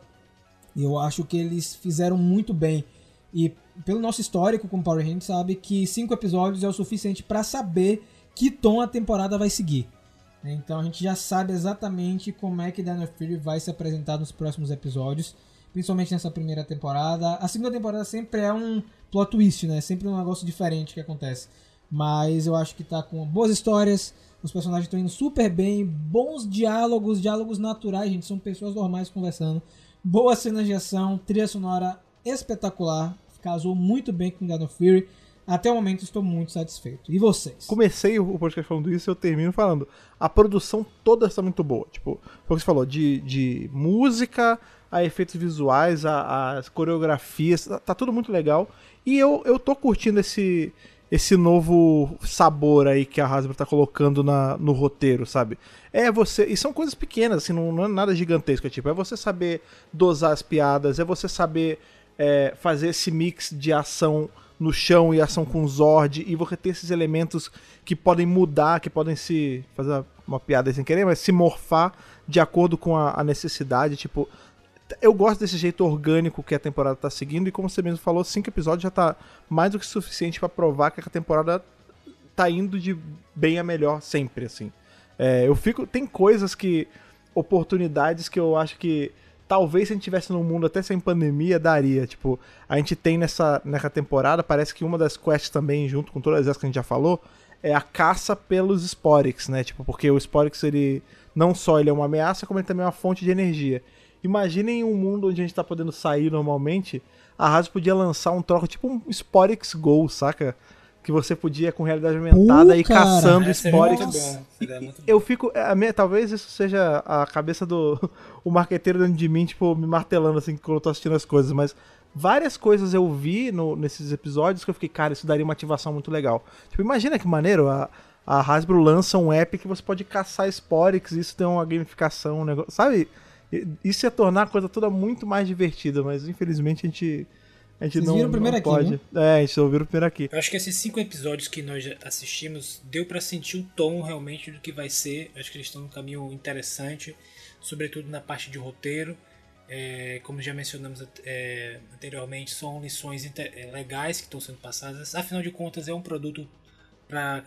Eu acho que eles fizeram muito bem. E pelo nosso histórico com Power Rangers, sabe que cinco episódios é o suficiente para saber que tom a temporada vai seguir. Então a gente já sabe exatamente como é que Dino Fury vai se apresentar nos próximos episódios, principalmente nessa primeira temporada. A segunda temporada sempre é um plot twist, né? Sempre um negócio diferente que acontece. Mas eu acho que tá com boas histórias, os personagens estão indo super bem, bons diálogos, diálogos naturais, gente, são pessoas normais conversando. Boas cenas de ação, trilha sonora espetacular, casou muito bem com Dino Fury. Até o momento estou muito satisfeito. E vocês? Comecei o podcast falando isso e eu termino falando. A produção toda está muito boa. Tipo, foi o que você falou, de, de música a efeitos visuais, a, as coreografias, tá, tá tudo muito legal. E eu, eu tô curtindo esse, esse novo sabor aí que a Hasbro tá colocando na, no roteiro, sabe? É você. E são coisas pequenas, assim, não, não é nada gigantesco. É tipo, é você saber dosar as piadas, é você saber é, fazer esse mix de ação no chão e ação com Zord, e você ter esses elementos que podem mudar, que podem se. fazer uma piada sem querer, mas se morfar de acordo com a, a necessidade. Tipo, eu gosto desse jeito orgânico que a temporada tá seguindo, e como você mesmo falou, cinco episódios já tá mais do que suficiente pra provar que a temporada tá indo de bem a melhor sempre, assim. É, eu fico. Tem coisas que. oportunidades que eu acho que. Talvez se a gente tivesse num mundo até sem pandemia, daria. Tipo, a gente tem nessa, nessa temporada, parece que uma das quests também, junto com todas as que a gente já falou, é a caça pelos Sporix, né? Tipo, porque o Sporix, ele não só ele é uma ameaça, como ele também é uma fonte de energia. Imaginem um mundo onde a gente tá podendo sair normalmente, a Hasbro podia lançar um troco, tipo um Sporix Go, saca? Que você podia com realidade aumentada cara. caçando É, bom. Seria muito bom. Eu fico. A minha, talvez isso seja a cabeça do. O marqueteiro dentro de mim, tipo, me martelando assim quando eu tô assistindo as coisas, mas. Várias coisas eu vi no- nesses episódios que eu fiquei, cara, isso daria uma ativação muito legal. Tipo, imagina que maneiro, a, a Hasbro lança um app que você pode caçar Sporix, isso tem uma gamificação, um negócio. Sabe? Isso ia tornar a coisa toda muito mais divertida, mas infelizmente a gente. A gente Vocês não, viram primeiro não aqui, pode. né? É, a gente ouviu primeiro aqui. Eu acho que esses cinco episódios que nós já assistimos deu pra sentir o tom realmente do que vai ser. Eu acho que eles estão num caminho interessante, sobretudo na parte de roteiro. É, como já mencionamos é, anteriormente, são lições é, legais que estão sendo passadas. Afinal de contas, é um produto para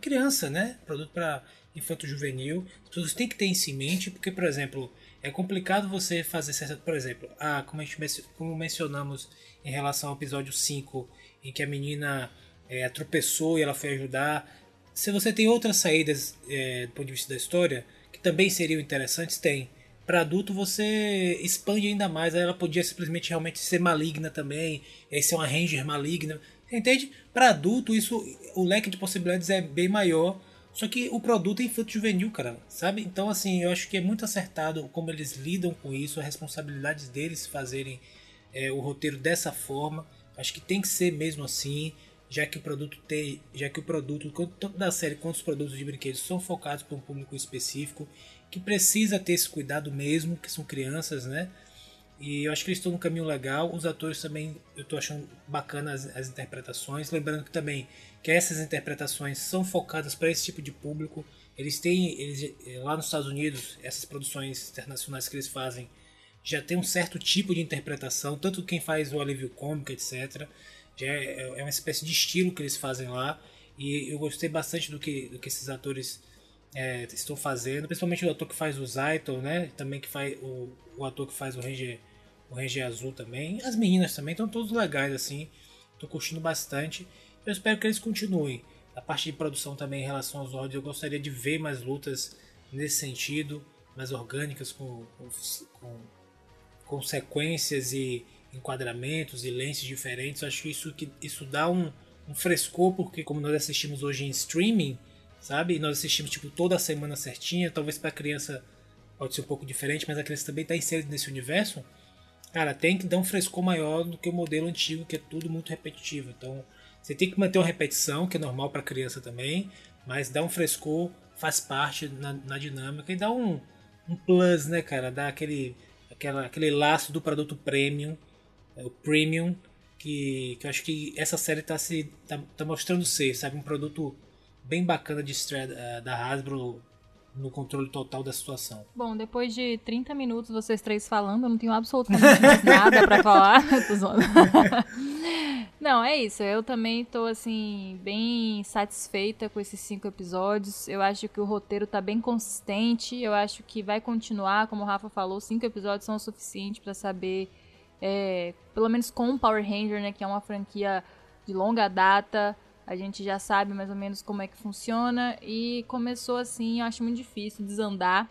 criança, né? Produto para infanto juvenil. As pessoas têm que ter isso em mente, porque, por exemplo, é complicado você fazer certa. Por exemplo, ah, como, a gente, como mencionamos em relação ao episódio 5, em que a menina é, tropeçou e ela foi ajudar. Se você tem outras saídas é, do ponto de vista da história, que também seriam interessantes, tem. Para adulto você expande ainda mais. Ela podia simplesmente realmente ser maligna também, e ser uma ranger maligna. Entende? Para adulto, isso o leque de possibilidades é bem maior. Só que o produto é infanto juvenil, cara, sabe? Então, assim, eu acho que é muito acertado como eles lidam com isso, a responsabilidade deles fazerem é, o roteiro dessa forma. Acho que tem que ser mesmo assim, já que o produto tem, já que o produto tanto da série quanto os produtos de brinquedos são focados para um público específico que precisa ter esse cuidado mesmo, que são crianças, né? E eu acho que eles estão no caminho legal. Os atores também, eu tô achando bacana as, as interpretações. Lembrando que também que essas interpretações são focadas para esse tipo de público. Eles têm, eles, eh, lá nos Estados Unidos, essas produções internacionais que eles fazem já tem um certo tipo de interpretação, tanto quem faz o alívio cômico, etc. Já é, é uma espécie de estilo que eles fazem lá. E eu gostei bastante do que, do que esses atores é, estão fazendo, principalmente o ator que faz o Zaito, né? Também que faz o, o ator que faz o Ranger, o Ranger Azul também. As meninas também estão todos legais assim. Tô curtindo bastante. Eu espero que eles continuem. A parte de produção também em relação aos Zords, eu gostaria de ver mais lutas nesse sentido, mais orgânicas com, com, com sequências e enquadramentos e lentes diferentes. Eu acho que isso, que isso dá um, um frescor, porque como nós assistimos hoje em streaming, sabe? E nós assistimos tipo toda semana certinha, talvez para a criança pode ser um pouco diferente, mas a criança também está inserida nesse universo. Cara, tem que dar um frescor maior do que o modelo antigo, que é tudo muito repetitivo. Então, você tem que manter uma repetição, que é normal para criança também, mas dá um frescor, faz parte na, na dinâmica e dá um, um plus, né, cara? Dá aquele, aquela, aquele laço do produto premium, é, o premium, que, que eu acho que essa série tá, se, tá, tá mostrando ser, sabe? Um produto bem bacana de da- da Hasbro no controle total da situação. Bom, depois de 30 minutos vocês três falando, eu não tenho absolutamente nada pra falar. Não, é isso. Eu também tô, assim, bem satisfeita com esses cinco episódios. Eu acho que o roteiro tá bem consistente. Eu acho que vai continuar, como o Rafa falou, cinco episódios são o suficiente pra saber, é, pelo menos com o Power Ranger, né, que é uma franquia de longa data. A gente já sabe mais ou menos como é que funciona. E começou assim, eu acho muito difícil desandar.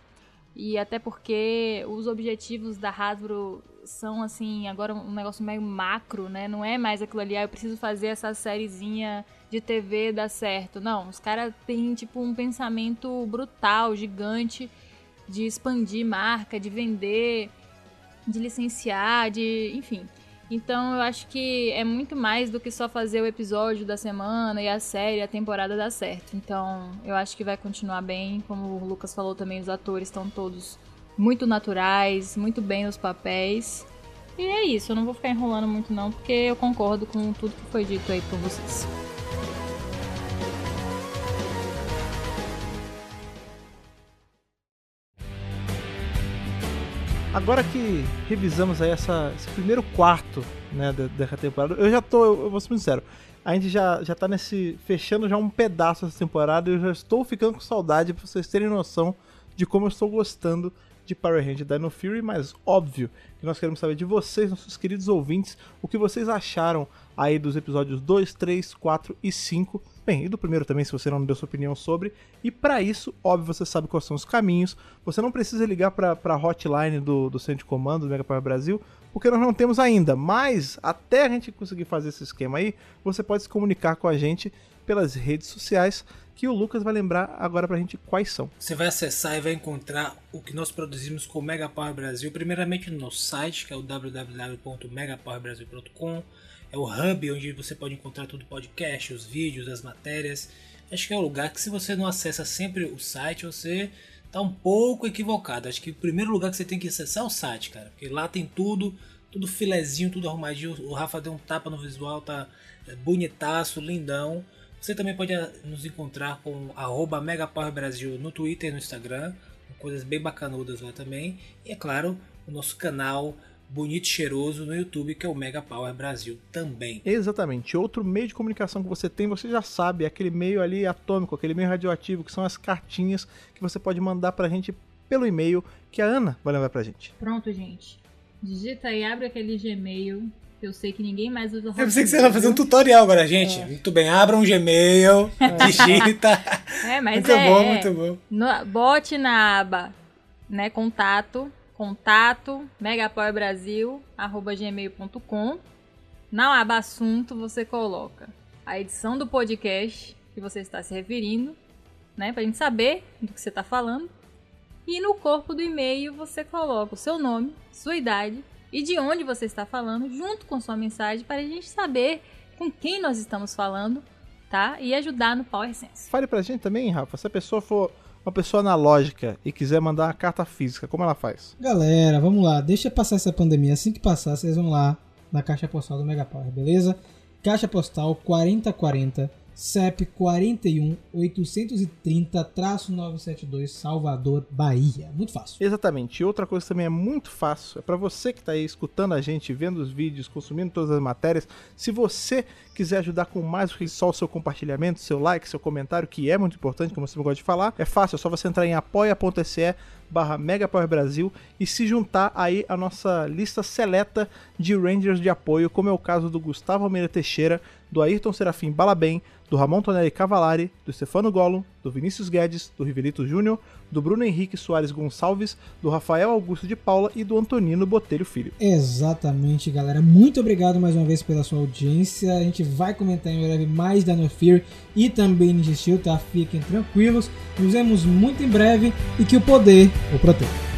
E até porque os objetivos da Hasbro são assim, agora um negócio meio macro, né? Não é mais aquilo ali, ah, eu preciso fazer essa sériezinha de TV dar certo. Não, os caras têm tipo um pensamento brutal, gigante de expandir marca, de vender, de licenciar, de, enfim. Então eu acho que é muito mais do que só fazer o episódio da semana e a série, a temporada dar certo. Então eu acho que vai continuar bem. Como o Lucas falou também, os atores estão todos muito naturais, muito bem nos papéis. E é isso, eu não vou ficar enrolando muito não, porque eu concordo com tudo que foi dito aí por vocês. Agora que revisamos aí essa, esse primeiro quarto né, dessa temporada, eu já tô, eu, eu vou ser sincero, a gente já, já tá nesse. fechando já um pedaço dessa temporada e eu já estou ficando com saudade pra vocês terem noção de como eu estou gostando de Power Rangers Dino Fury, mas óbvio que nós queremos saber de vocês, nossos queridos ouvintes, o que vocês acharam aí dos episódios 2, 3, 4 e 5. Bem, e do primeiro também, se você não deu sua opinião sobre. E para isso, óbvio, você sabe quais são os caminhos. Você não precisa ligar para a hotline do, do Centro de Comando do Mega Power Brasil, porque nós não temos ainda. Mas até a gente conseguir fazer esse esquema aí, você pode se comunicar com a gente pelas redes sociais, que o Lucas vai lembrar agora pra gente quais são. Você vai acessar e vai encontrar o que nós produzimos com o Mega Power Brasil, primeiramente no nosso site, que é o www.megapowerbrasil.com. É o hub onde você pode encontrar todo o podcast, os vídeos, as matérias. Acho que é o lugar que se você não acessa sempre o site, você tá um pouco equivocado. Acho que o primeiro lugar que você tem que acessar é o site, cara, porque lá tem tudo, tudo filezinho, tudo arrumadinho. O Rafa deu um tapa no visual, tá é, bonitaço, lindão. Você também pode ah, nos encontrar com arroba Brasil no Twitter e no Instagram, coisas bem bacanudas lá também. E é claro, o nosso canal bonito e cheiroso no YouTube, que é o Mega Power Brasil também. Exatamente. Outro meio de comunicação que você tem, você já sabe, é aquele meio ali atômico, aquele meio radioativo, que são as cartinhas que você pode mandar pra gente pelo e-mail que a Ana vai levar pra gente. Pronto, gente. Digita aí, abre aquele Gmail. Eu sei que ninguém mais usa Eu pensei que você ia fazer um tutorial agora, gente. Muito bem, abra um Gmail, digita. É, mas muito é, bom, é. muito bom. No- bote na aba, né, contato, contato, megapowerbrasil@gmail.com. Na aba assunto você coloca a edição do podcast que você está se referindo, né, pra gente saber do que você está falando. E no corpo do e-mail você coloca o seu nome, sua idade e de onde você está falando, junto com sua mensagem, para a gente saber com quem nós estamos falando, tá? E ajudar no Power Sense. Fale pra gente também, Rafa, se a pessoa for uma pessoa analógica e quiser mandar uma carta física, como ela faz? Galera, vamos lá. Deixa passar essa pandemia. Assim que passar, vocês vão lá na caixa postal do Mega Power, beleza? Caixa postal 4040 CEP 41 830-972 Salvador, Bahia. Muito fácil. Exatamente. E outra coisa também é muito fácil. É para você que tá aí escutando a gente, vendo os vídeos, consumindo todas as matérias. Se você quiser ajudar com mais do que só o seu compartilhamento, seu like, seu comentário, que é muito importante, como você gosta de falar, é fácil. É só você entrar em apoia.se barra Brasil e se juntar aí à nossa lista seleta de Rangers de apoio, como é o caso do Gustavo Almeida Teixeira, do Ayrton Serafim Balabem, do Ramon Tonelli Cavalari, do Stefano Gollum, do Vinícius Guedes, do Rivelito Júnior, do Bruno Henrique Soares Gonçalves, do Rafael Augusto de Paula e do Antonino Botelho Filho. Exatamente, galera. Muito obrigado mais uma vez pela sua audiência. A gente vai comentar em breve mais da No Fear e também Ninja Steel, tá? Fiquem tranquilos. Nos vemos muito em breve e que o poder o proteja.